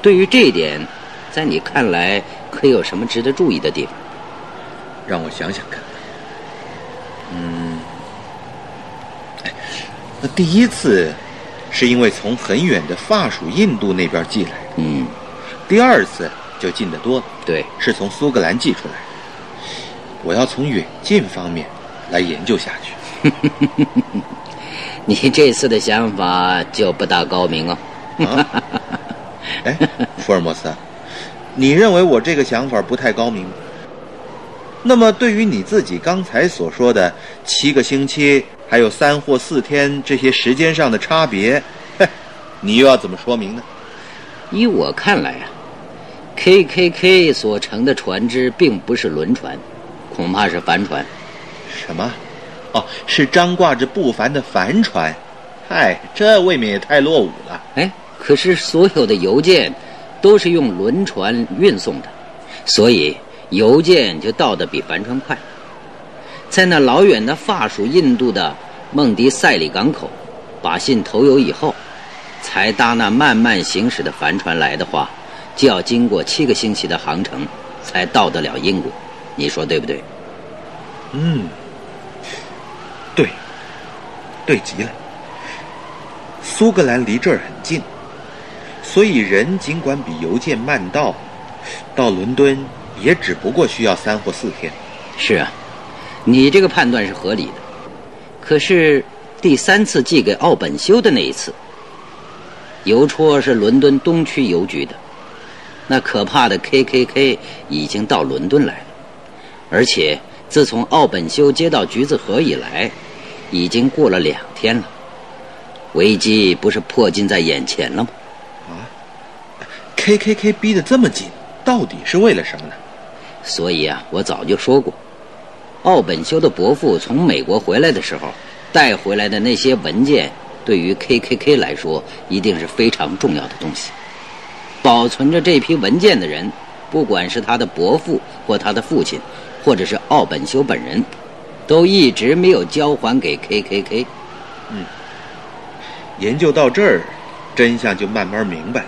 对于这一点，在你看来，可有什么值得注意的地方？让我想想看，嗯，那第一次是因为从很远的法属印度那边寄来的，嗯，第二次就近得多了，对，是从苏格兰寄出来的。我要从远近方面来研究下去。[LAUGHS] 你这次的想法就不大高明哦。哎，福尔摩斯，你认为我这个想法不太高明？那么，对于你自己刚才所说的七个星期，还有三或四天这些时间上的差别，[LAUGHS] 你又要怎么说明呢？依我看来啊，K K K 所乘的船只并不是轮船，恐怕是帆船。什么？哦，是张挂着不凡的帆船。嗨，这未免也太落伍了。哎，可是所有的邮件都是用轮船运送的，所以。邮件就到的比帆船快，在那老远的法属印度的孟迪塞里港口，把信投邮以后，才搭那慢慢行驶的帆船来的话，就要经过七个星期的航程，才到得了英国。你说对不对？嗯，对，对极了。苏格兰离这儿很近，所以人尽管比邮件慢到，到伦敦。也只不过需要三或四天。是啊，你这个判断是合理的。可是第三次寄给奥本修的那一次，邮戳是伦敦东区邮局的，那可怕的 K K K 已经到伦敦来了，而且自从奥本修接到橘子盒以来，已经过了两天了。危机不是迫近在眼前了吗？啊，K K K 逼得这么紧，到底是为了什么呢？所以啊，我早就说过，奥本修的伯父从美国回来的时候，带回来的那些文件，对于 K K K 来说，一定是非常重要的东西。保存着这批文件的人，不管是他的伯父或他的父亲，或者是奥本修本人，都一直没有交还给 K K K。嗯，研究到这儿，真相就慢慢明白了。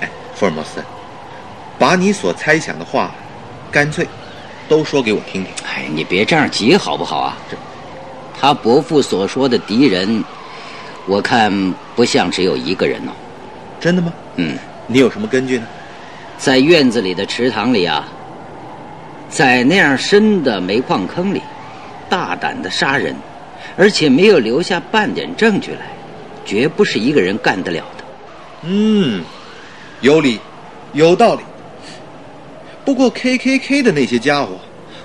哎，福尔摩斯。把你所猜想的话，干脆都说给我听听。哎，你别这样急好不好啊？这，他伯父所说的敌人，我看不像只有一个人哦。真的吗？嗯。你有什么根据呢？在院子里的池塘里啊，在那样深的煤矿坑里，大胆的杀人，而且没有留下半点证据来，绝不是一个人干得了的。嗯，有理，有道理。不过，K K K 的那些家伙，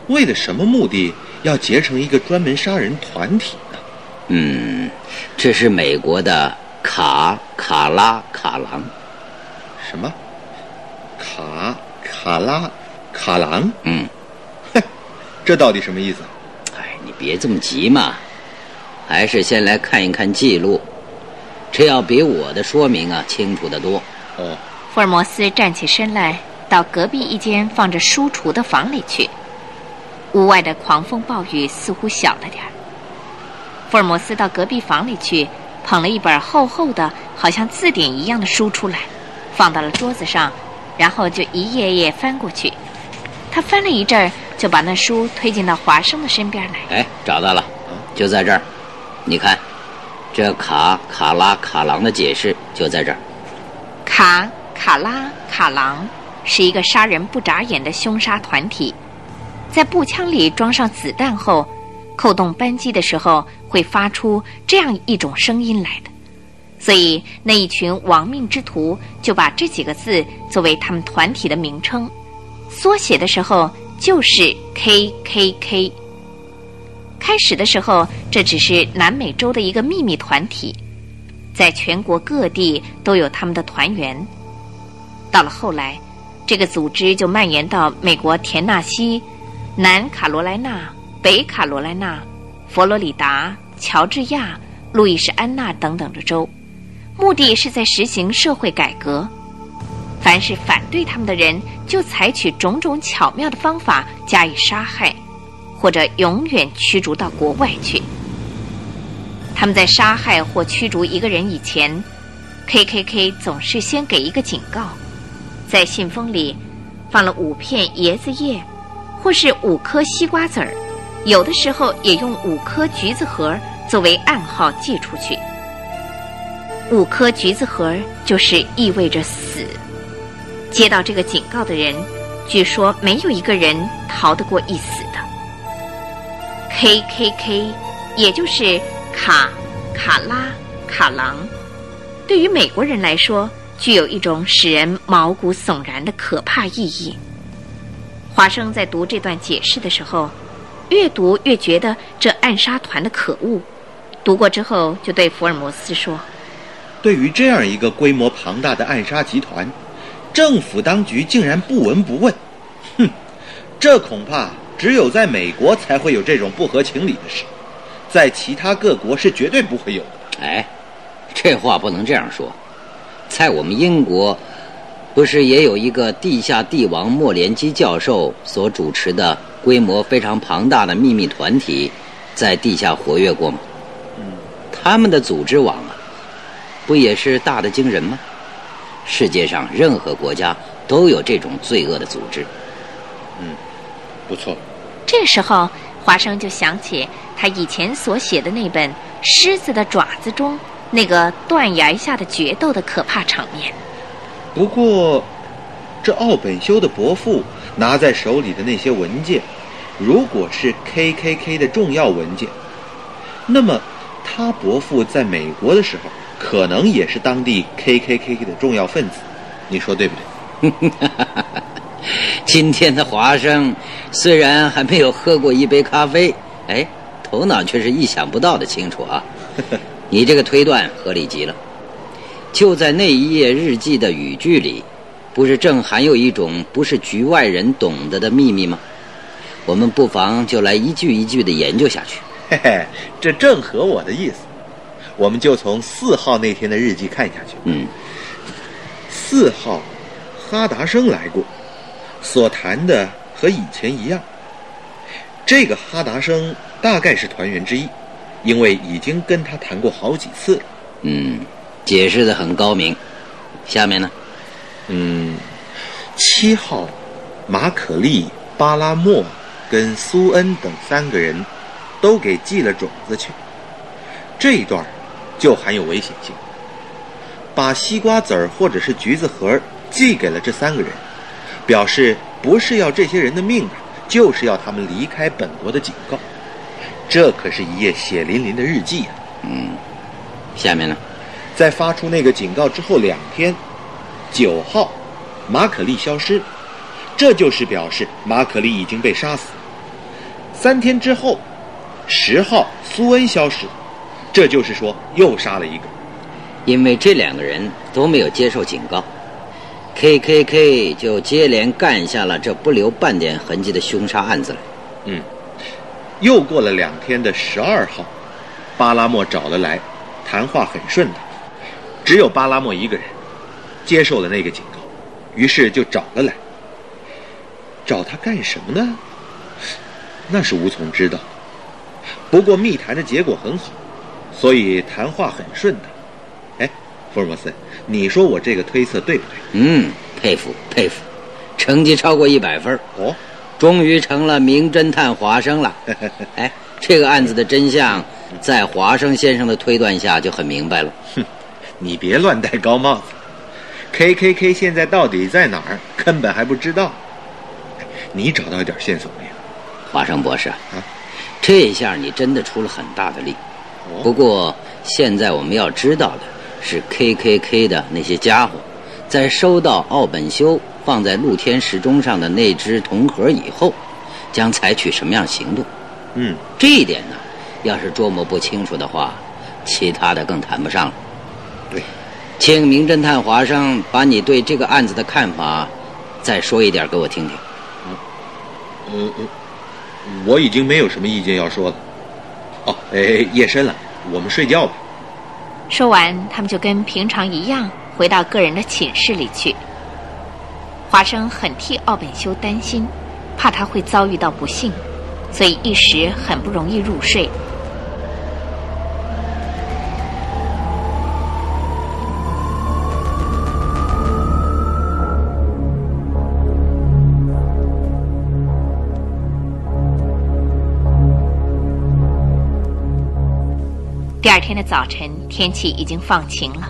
为了什么目的要结成一个专门杀人团体呢？嗯，这是美国的卡卡拉卡郎。什么？卡卡拉卡郎？嗯，哼，这到底什么意思？哎，你别这么急嘛，还是先来看一看记录，这要比我的说明啊清楚得多。哦，福尔摩斯站起身来。到隔壁一间放着书橱的房里去，屋外的狂风暴雨似乎小了点儿。福尔摩斯到隔壁房里去，捧了一本厚厚的、好像字典一样的书出来，放到了桌子上，然后就一页页翻过去。他翻了一阵儿，就把那书推进到华生的身边来。哎，找到了，就在这儿。你看，这卡卡拉卡郎的解释就在这儿。卡卡拉卡郎是一个杀人不眨眼的凶杀团体，在步枪里装上子弹后，扣动扳机的时候会发出这样一种声音来的，所以那一群亡命之徒就把这几个字作为他们团体的名称，缩写的时候就是 K K K。开始的时候，这只是南美洲的一个秘密团体。在全国各地都有他们的团员。到了后来，这个组织就蔓延到美国田纳西、南卡罗来纳、北卡罗来纳、佛罗里达、乔治亚、路易斯安那等等的州，目的是在实行社会改革。凡是反对他们的人，就采取种种巧妙的方法加以杀害，或者永远驱逐到国外去。他们在杀害或驱逐一个人以前，K.K.K 总是先给一个警告，在信封里放了五片椰子叶，或是五颗西瓜籽儿，有的时候也用五颗橘子核作为暗号寄出去。五颗橘子核就是意味着死。接到这个警告的人，据说没有一个人逃得过一死的。K.K.K 也就是。卡卡拉卡郎，对于美国人来说，具有一种使人毛骨悚然的可怕意义。华生在读这段解释的时候，越读越觉得这暗杀团的可恶。读过之后，就对福尔摩斯说：“对于这样一个规模庞大的暗杀集团，政府当局竟然不闻不问，哼，这恐怕只有在美国才会有这种不合情理的事。”在其他各国是绝对不会有的。哎，这话不能这样说。在我们英国，不是也有一个地下帝王莫连基教授所主持的规模非常庞大的秘密团体，在地下活跃过吗？嗯，他们的组织网啊，不也是大的惊人吗？世界上任何国家都有这种罪恶的组织。嗯，不错。这时候。华生就想起他以前所写的那本《狮子的爪子》中那个断崖下的决斗的可怕场面。不过，这奥本修的伯父拿在手里的那些文件，如果是 K.K.K 的重要文件，那么他伯父在美国的时候，可能也是当地 K.K.K 的重要分子。你说对不对？[LAUGHS] 今天的华生虽然还没有喝过一杯咖啡，哎，头脑却是意想不到的清楚啊！[LAUGHS] 你这个推断合理极了。就在那一页日记的语句里，不是正含有一种不是局外人懂得的秘密吗？我们不妨就来一句一句的研究下去。嘿嘿，这正合我的意思。我们就从四号那天的日记看下去。嗯，四号，哈达生来过。所谈的和以前一样。这个哈达生大概是团员之一，因为已经跟他谈过好几次。嗯，解释的很高明。下面呢？嗯，七号，马可利、巴拉莫跟苏恩等三个人都给寄了种子去。这一段就含有危险性。把西瓜籽儿或者是橘子核寄给了这三个人。表示不是要这些人的命啊，就是要他们离开本国的警告。这可是一页血淋淋的日记啊！嗯，下面呢，在发出那个警告之后两天，九号，马可利消失，这就是表示马可利已经被杀死。三天之后，十号，苏恩消失，这就是说又杀了一个，因为这两个人都没有接受警告。K.K.K 就接连干下了这不留半点痕迹的凶杀案子来。嗯，又过了两天的十二号，巴拉莫找了来，谈话很顺的，只有巴拉莫一个人接受了那个警告，于是就找了来。找他干什么呢？那是无从知道。不过密谈的结果很好，所以谈话很顺的。哎，福尔摩斯，你说我这个推测对不对？嗯，佩服佩服，成绩超过一百分。哦，终于成了名侦探华生了。[LAUGHS] 哎，这个案子的真相，在华生先生的推断下就很明白了。哼，你别乱戴高帽子。K K K 现在到底在哪儿？根本还不知道。你找到一点线索没有？华生博士，啊，这下你真的出了很大的力。不过现在我们要知道的是，K K K 的那些家伙，在收到奥本修放在露天时钟上的那只铜盒以后，将采取什么样行动？嗯，这一点呢，要是捉摸不清楚的话，其他的更谈不上了。对，请名侦探华生把你对这个案子的看法再说一点给我听听。呃呃，我已经没有什么意见要说了。哦，哎，夜深了，我们睡觉吧。说完，他们就跟平常一样回到个人的寝室里去。华生很替奥本修担心，怕他会遭遇到不幸，所以一时很不容易入睡。第二天的早晨，天气已经放晴了，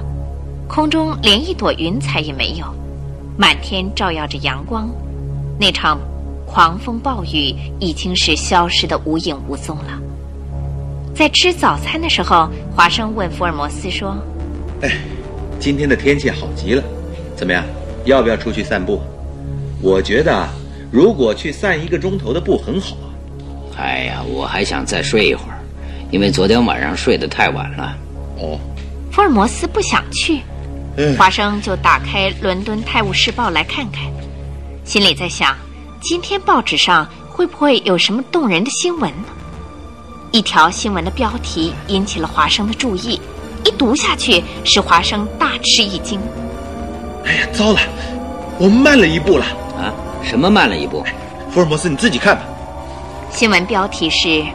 空中连一朵云彩也没有，满天照耀着阳光。那场狂风暴雨已经是消失的无影无踪了。在吃早餐的时候，华生问福尔摩斯说哎，今天的天气好极了，怎么样？要不要出去散步？我觉得啊，如果去散一个钟头的步很好啊。哎呀，我还想再睡一会儿，因为昨天晚上睡得太晚了。哦，：“福尔摩斯不想去。”嗯，华生就打开《伦敦泰晤士报》来看看，心里在想：今天报纸上会不会有什么动人的新闻呢？一条新闻的标题引起了华生的注意，一读下去，使华生大吃一惊。哎呀，糟了，我们慢了一步了。啊，什么慢了一步？福尔摩斯，你自己看吧。新闻标题是《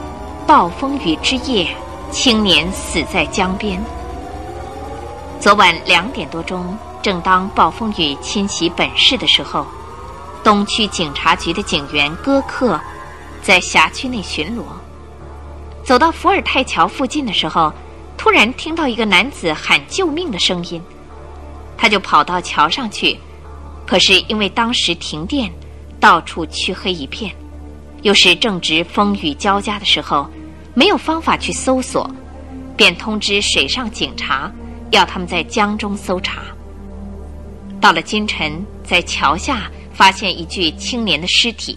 暴风雨之夜，青年死在江边》。昨晚两点多钟，正当暴风雨侵袭本市的时候，东区警察局的警员戈克在辖区内巡逻。走到伏尔泰桥附近的时候，突然听到一个男子喊救命的声音，他就跑到桥上去，可是因为当时停电，到处黢黑一片。又是正值风雨交加的时候，没有方法去搜索，便通知水上警察，要他们在江中搜查。到了今晨，在桥下发现一具青年的尸体，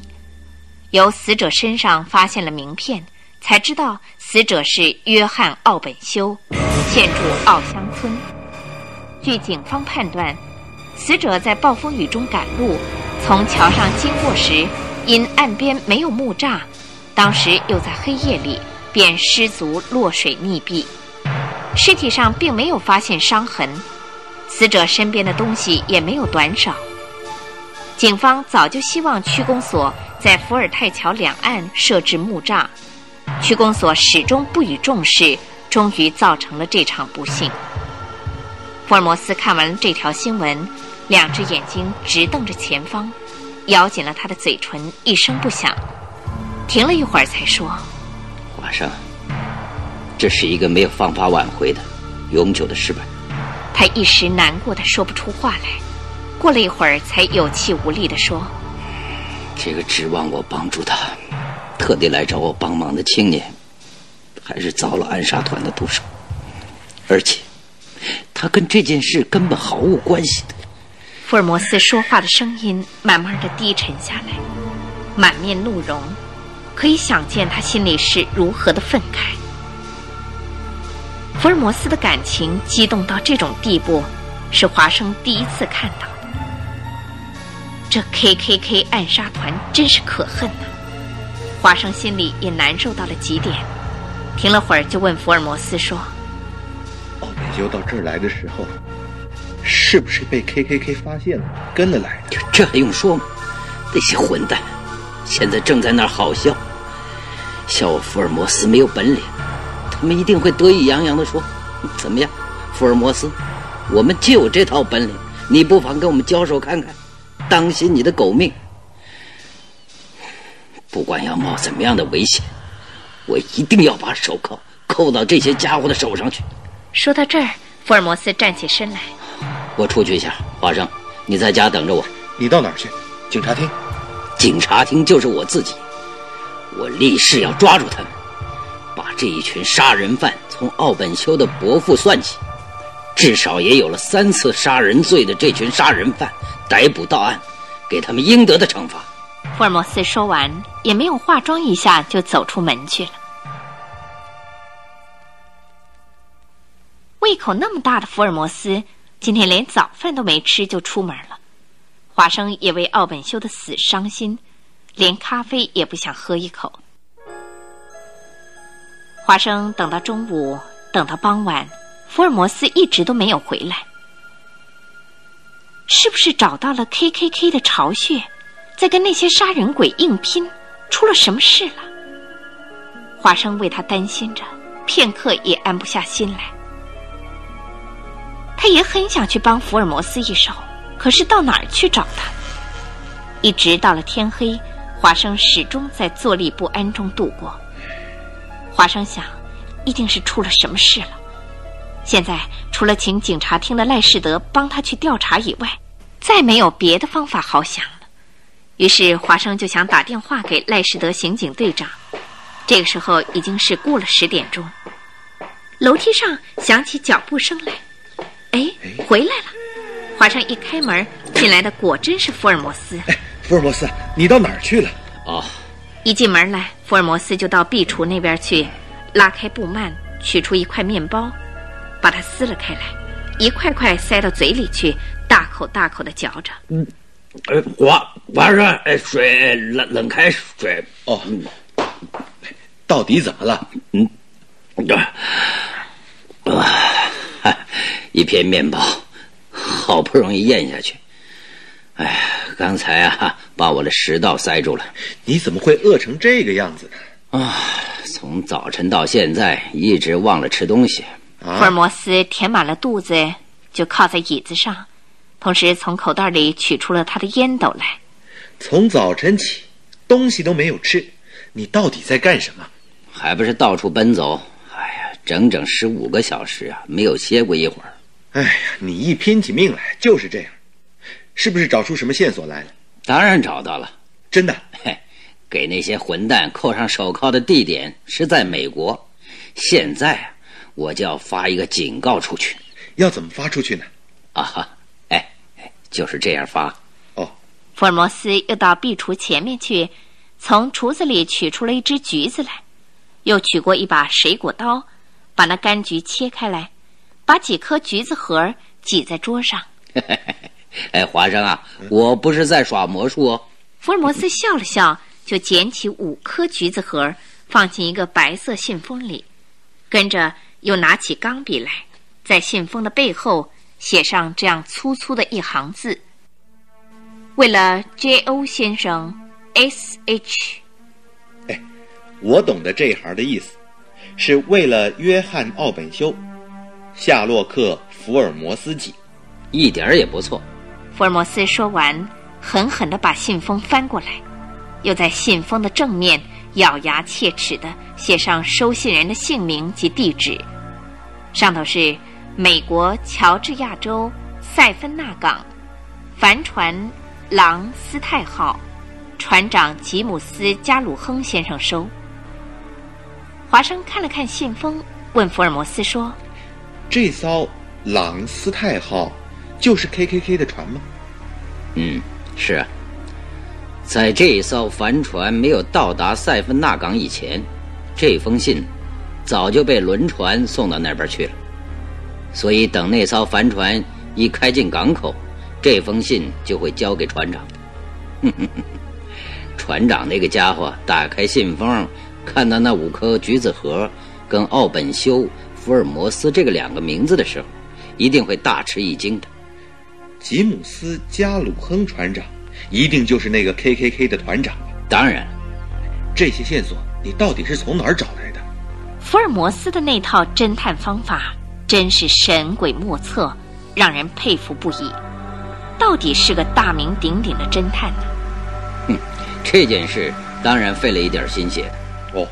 由死者身上发现了名片，才知道死者是约翰·奥本修，现住奥乡村。据警方判断，死者在暴风雨中赶路，从桥上经过时。因岸边没有木栅，当时又在黑夜里，便失足落水溺毙。尸体上并没有发现伤痕，死者身边的东西也没有短少。警方早就希望区公所在伏尔泰桥两岸设置木栅，区公所始终不予重视，终于造成了这场不幸。福尔摩斯看完了这条新闻，两只眼睛直瞪着前方。咬紧了他的嘴唇，一声不响，停了一会儿才说马上，这是一个没有方法挽回的永久的失败。他一时难过的说不出话来，过了一会儿才有气无力的说这个指望我帮助他，特地来找我帮忙的青年，还是遭了暗杀团的毒手，而且他跟这件事根本毫无关系的。福尔摩斯说话的声音慢慢的低沉下来，满面怒容，可以想见他心里是如何的愤慨。福尔摩斯的感情激动到这种地步，是华生第一次看到的。这 K.K.K 暗杀团真是可恨呐、华生心里也难受到了极点，停了会儿就问福尔摩斯说奥本修到这儿来的时候，是不是被 K K K 发现了，跟了来的？这还用说吗？那些混蛋，现在正在那儿好笑，笑我福尔摩斯没有本领，他们一定会得意洋洋地说：“怎么样，福尔摩斯，我们就有这套本领，你不妨跟我们交手看看，当心你的狗命。不管要冒怎么样的危险，我一定要把手铐扣到这些家伙的手上去。”说到这儿，福尔摩斯站起身来。我出去一下，华生，你在家等着我。你到哪儿去？警察厅。警察厅就是我自己。我立誓要抓住他们，把这一群杀人犯从奥本修的伯父算起，至少也有了三次杀人罪的这群杀人犯逮捕到案，给他们应得的惩罚。福尔摩斯说完，也没有化妆一下就走出门去了。胃口那么大的福尔摩斯，今天连早饭都没吃就出门了。华生也为奥本修的死伤心。连咖啡也不想喝一口。华生等到中午，等到傍晚，福尔摩斯一直都没有回来。是不是找到了 K K K 的巢穴，在跟那些杀人鬼硬拼？出了什么事了？华生为他担心着，片刻也安不下心来。他也很想去帮福尔摩斯一手，可是到哪儿去找他？一直到了天黑。华生始终在坐立不安中度过。华生想，一定是出了什么事了。现在除了请警察厅的赖世德帮他去调查以外，再没有别的方法好想了。于是华生就想打电话给赖世德刑警队长。这个时候已经是过了十点钟，楼梯上响起脚步声来。哎，回来了！华生一开门，进来的果真是福尔摩斯。福尔摩斯，你到哪儿去了？哦，一进门来，福尔摩斯就到壁橱那边去，拉开布幔，取出一块面包，把它撕了开来，一块块塞到嘴里去，大口大口的嚼着。嗯，呃，华华生，哎，水，冷冷开水。哦，到底怎么了？嗯，啊，一片面包，好不容易咽下去。哎呀，刚才啊，[LAUGHS] 把我的食道塞住了。你怎么会饿成这个样子呢？啊，从早晨到现在一直忘了吃东西。福尔摩斯填满了肚子，就靠在椅子上，同时从口袋里取出了他的烟斗来。从早晨起，东西都没有吃，你到底在干什么？还不是到处奔走？哎呀，整整十五个小时啊，没有歇过一会儿。哎呀，你一拼起命来就是这样。是不是找出什么线索来了？当然找到了，真的。嘿，给那些混蛋扣上手铐的地点是在美国。现在啊，我就要发一个警告出去。要怎么发出去呢？啊哈，哎，就是这样发。哦。福尔摩斯又到壁橱前面去，从橱子里取出了一只橘子来，又取过一把水果刀，把那柑橘切开来，把几颗橘子核挤在桌上。[LAUGHS] 哎，华生啊，我不是在耍魔术哦。福尔摩斯笑了笑，就捡起五颗橘子核，放进一个白色信封里，跟着又拿起钢笔来，在信封的背后写上这样粗粗的一行字：“为了 J.O. 先生，S.H.” 哎，我懂得这一行的意思，是为了约翰·奥本修，夏洛克·福尔摩斯记，一点儿也不错。福尔摩斯说完，狠狠地把信封翻过来，又在信封的正面咬牙切齿地写上收信人的姓名及地址。上头是美国乔治亚州塞芬纳港，帆船“狼斯泰号”，船长吉姆斯·加鲁亨先生收。华生看了看信封，问福尔摩斯说：“这艘‘朗斯泰号’？”就是 K K K 的船吗？嗯，是啊。在这艘帆船没有到达塞芬纳港以前，这封信早就被轮船送到那边去了。所以等那艘帆船一开进港口，这封信就会交给船长。[LAUGHS] 船长那个家伙打开信封，看到那五颗橘子核跟奥本修、福尔摩斯这个两个名字的时候，一定会大吃一惊的。吉姆斯·加鲁亨船长，一定就是那个 K K K 的团长。当然，这些线索你到底是从哪儿找来的？福尔摩斯的那套侦探方法真是神鬼莫测，让人佩服不已。到底是个大名鼎鼎的侦探呢。哼，这件事当然费了一点心血。哦，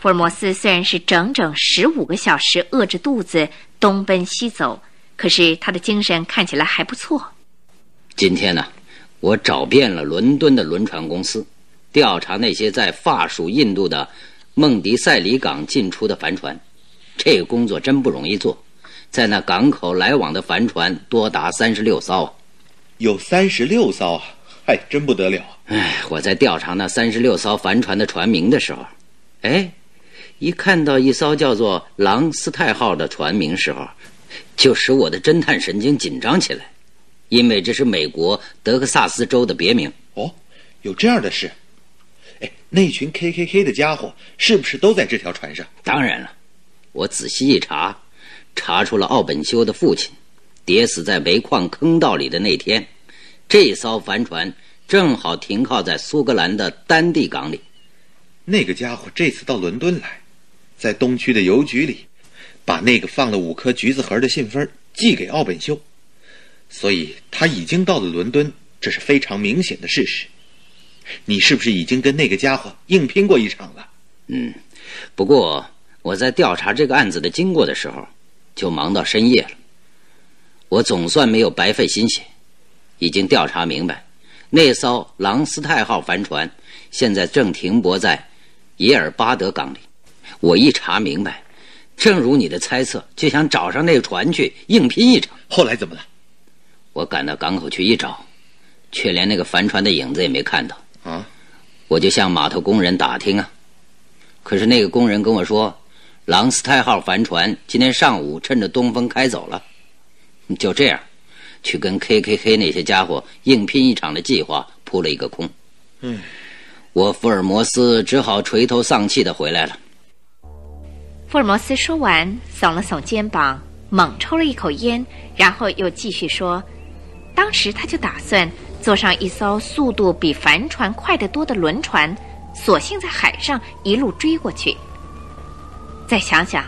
福尔摩斯虽然是整整十五个小时饿着肚子东奔西走，可是他的精神看起来还不错。今天呢，我找遍了伦敦的轮船公司，调查那些在法属印度的孟迪塞里港进出的帆船。这个工作真不容易做，在那港口来往的帆船多达三十六艘。有三十六艘啊！嗨，真不得了！哎，我在调查那三十六艘帆船的船名的时候，哎，一看到一艘叫做“狼斯泰号”的船名时候，就使我的侦探神经紧张起来。因为这是美国德克萨斯州的别名哦，有这样的事。哎，那群 K K K 的家伙是不是都在这条船上？当然了，我仔细一查，查出了奥本修的父亲跌死在煤矿坑道里的那天，这艘帆船正好停靠在苏格兰的丹地港里。那个家伙这次到伦敦来，在东区的邮局里，把那个放了五颗橘子核的信封寄给奥本秀。所以他已经到了伦敦，这是非常明显的事实。你是不是已经跟那个家伙硬拼过一场了？嗯，不过我在调查这个案子的经过的时候，就忙到深夜了。我总算没有白费心血，已经调查明白，那艘朗斯泰号帆船现在正停泊在耶尔巴德港里。我一查明白，正如你的猜测，就想找上那个船去硬拼一场。后来怎么了？我赶到港口去一找，却连那个帆船的影子也没看到。啊！我就向码头工人打听啊，可是那个工人跟我说，朗斯泰号帆船今天上午趁着东风开走了。就这样，去跟 K.K.K 那些家伙硬拼一场的计划扑了一个空。嗯，我福尔摩斯只好垂头丧气的回来了。福尔摩斯说完，耸了耸肩膀，猛抽了一口烟，然后又继续说。当时他就打算坐上一艘速度比帆船快得多的轮船，索性在海上一路追过去。再想想，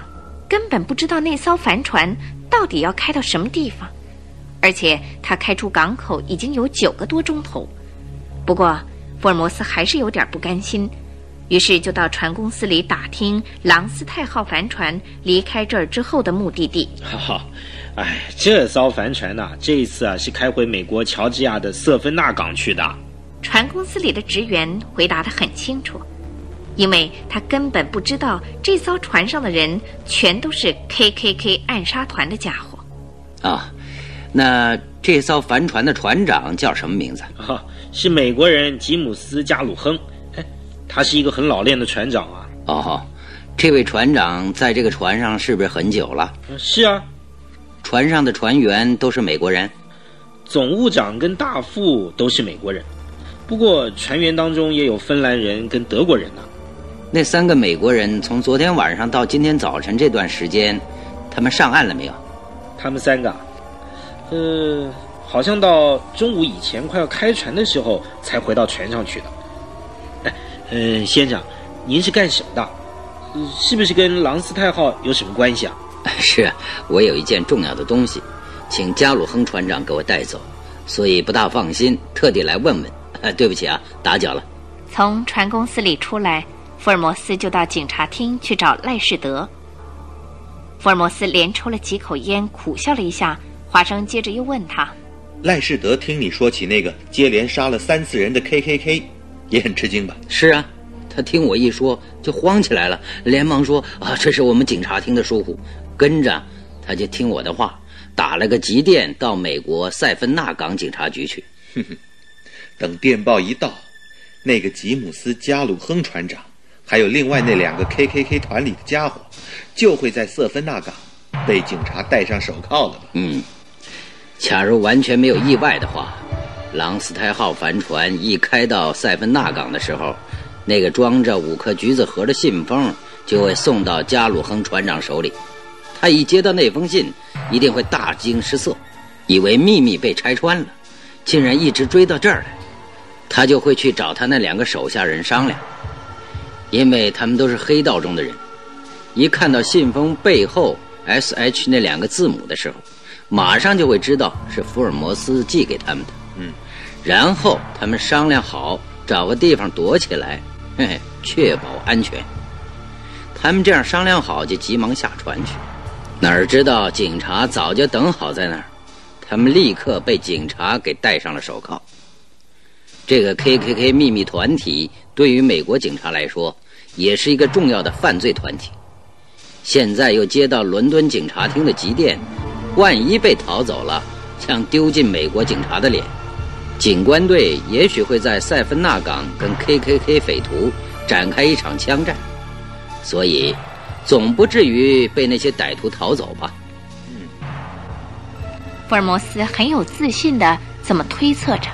根本不知道那艘帆船到底要开到什么地方，而且他开出港口已经有九个多钟头。不过，福尔摩斯还是有点不甘心，于是就到船公司里打听朗斯泰号帆船离开这儿之后的目的地。哈哈。哎，这艘帆船呐，这一次啊是开回美国乔治亚的瑟芬纳港去的。船公司里的职员回答的很清楚，因为他根本不知道这艘船上的人全都是 KKK 暗杀团的家伙。啊，那这艘帆船的船长叫什么名字？啊，是美国人吉姆斯·加鲁亨。哎，他是一个很老练的船长啊。哦，这位船长在这个船上是不是很久了？是啊。船上的船员都是美国人，总务长跟大副都是美国人，不过船员当中也有芬兰人跟德国人呢。那三个美国人从昨天晚上到今天早晨这段时间，他们上岸了没有？他们三个，呃，好像到中午以前快要开船的时候才回到船上去的。哎，嗯，先生，您是干什么的？是不是跟狼斯泰号有什么关系啊？[LAUGHS] 是我有一件重要的东西，请加鲁亨船长给我带走，所以不大放心，特地来问问。[LAUGHS] 对不起啊，打搅了。从船公司里出来，福尔摩斯就到警察厅去找赖士德。福尔摩斯连抽了几口烟，苦笑了一下。华生接着又问他：“赖士德听你说起那个接连杀了三次人的 K.K.K，也很吃惊吧？”“是啊。”他听我一说就慌起来了，连忙说：“啊，这是我们警察厅的疏忽。”跟着他就听我的话，打了个急电到美国塞芬纳港警察局去。哼哼，等电报一到，那个吉姆斯·加鲁亨船长，还有另外那两个 KKK 团里的家伙，就会在瑟芬纳港被警察戴上手铐了吧？嗯，假如完全没有意外的话，朗斯泰号帆船一开到塞芬纳港的时候。那个装着五颗橘子核的信封就会送到加鲁亨船长手里，他一接到那封信，一定会大惊失色，以为秘密被拆穿了，竟然一直追到这儿来，他就会去找他那两个手下人商量。因为他们都是黑道中的人，一看到信封背后 S H 那两个字母的时候，马上就会知道是福尔摩斯寄给他们的。然后他们商量好，找个地方躲起来，嘿嘿，确保安全。他们这样商量好，就急忙下船去，哪知道警察早就等好在那儿，他们立刻被警察给戴上了手铐。这个 KKK 秘密团体对于美国警察来说，也是一个重要的犯罪团体。现在又接到伦敦警察厅的急电，万一被逃走了，将丢尽美国警察的脸。警官队也许会在塞芬纳港跟 KKK 匪徒展开一场枪战，所以总不至于被那些歹徒逃走吧？嗯福尔摩斯很有自信的这么推测着。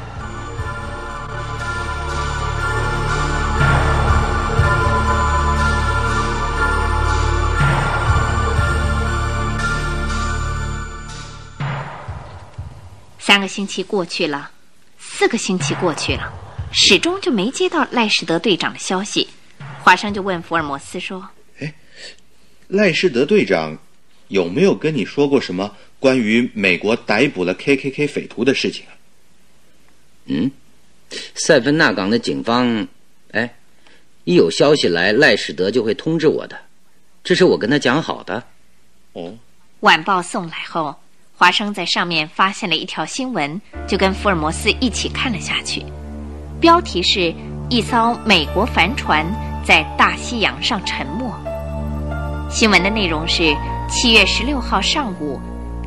三个星期过去了，四个星期过去了，始终就没接到赖士德队长的消息。华生就问福尔摩斯说：“哎赖士德队长有没有跟你说过什么关于美国逮捕了 KKK 匪徒的事情啊？”嗯，塞芬纳港的警方，哎，一有消息来，赖士德就会通知我的，这是我跟他讲好的。哦，晚报送来后，华生在上面发现了一条新闻，就跟福尔摩斯一起看了下去。标题是一艘美国帆船在大西洋上沉没。新闻的内容是七月十六号上午，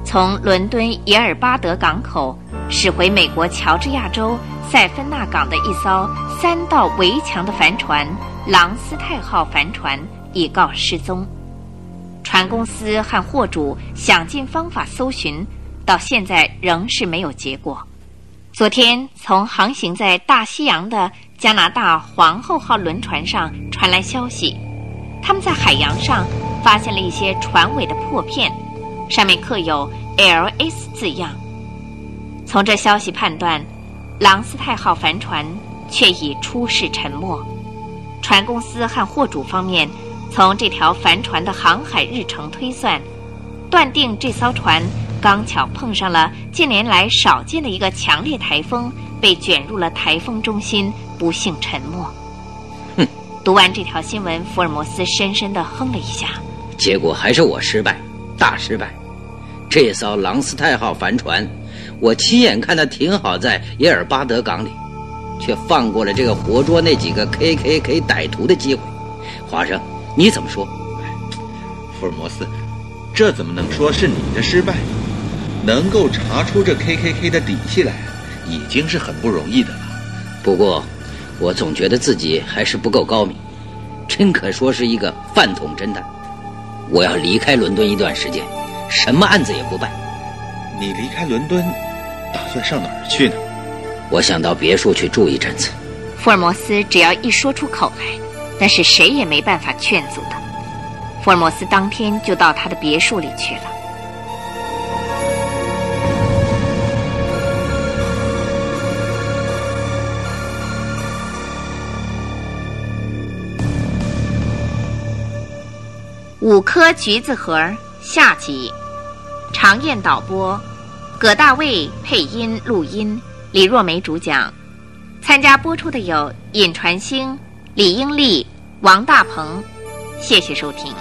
从伦敦耶尔巴德港口驶回美国乔治亚州塞芬纳港的一艘三道围墙的帆船“朗斯泰号”帆船已告失踪。船公司和货主想尽方法搜寻，到现在仍是没有结果。昨天从航行在大西洋的加拿大皇后号轮船上传来消息，他们在海洋上发现了一些船尾的破片，上面刻有 “L.S.” 字样。从这消息判断，朗斯泰号帆船却已出事沉没。船公司和货主方面。从这条帆船的航海日程推算，断定这艘船刚巧碰上了近年来少见的一个强烈台风，被卷入了台风中心，不幸沉没。哼！读完这条新闻，福尔摩斯深深地哼了一下。结果还是我失败，大失败。这艘朗斯泰号帆船，我亲眼看它停好在耶尔巴德港里，却放过了这个活捉那几个 KKK 歹徒的机会。华生。你怎么说，福尔摩斯？这怎么能说是你的失败？能够查出这 KKK 的底细来，已经是很不容易的了。不过，我总觉得自己还是不够高明，真可说是一个饭桶侦探。我要离开伦敦一段时间，什么案子也不办。你离开伦敦，打算上哪儿去呢？我想到别墅去住一阵子。福尔摩斯只要一说出口来。那是谁也没办法劝阻的。福尔摩斯当天就到他的别墅里去了。五颗橘子核下集，长燕导播，葛大卫配音录音，李若梅主讲。参加播出的有尹传星。李英利、王大鹏，谢谢收听。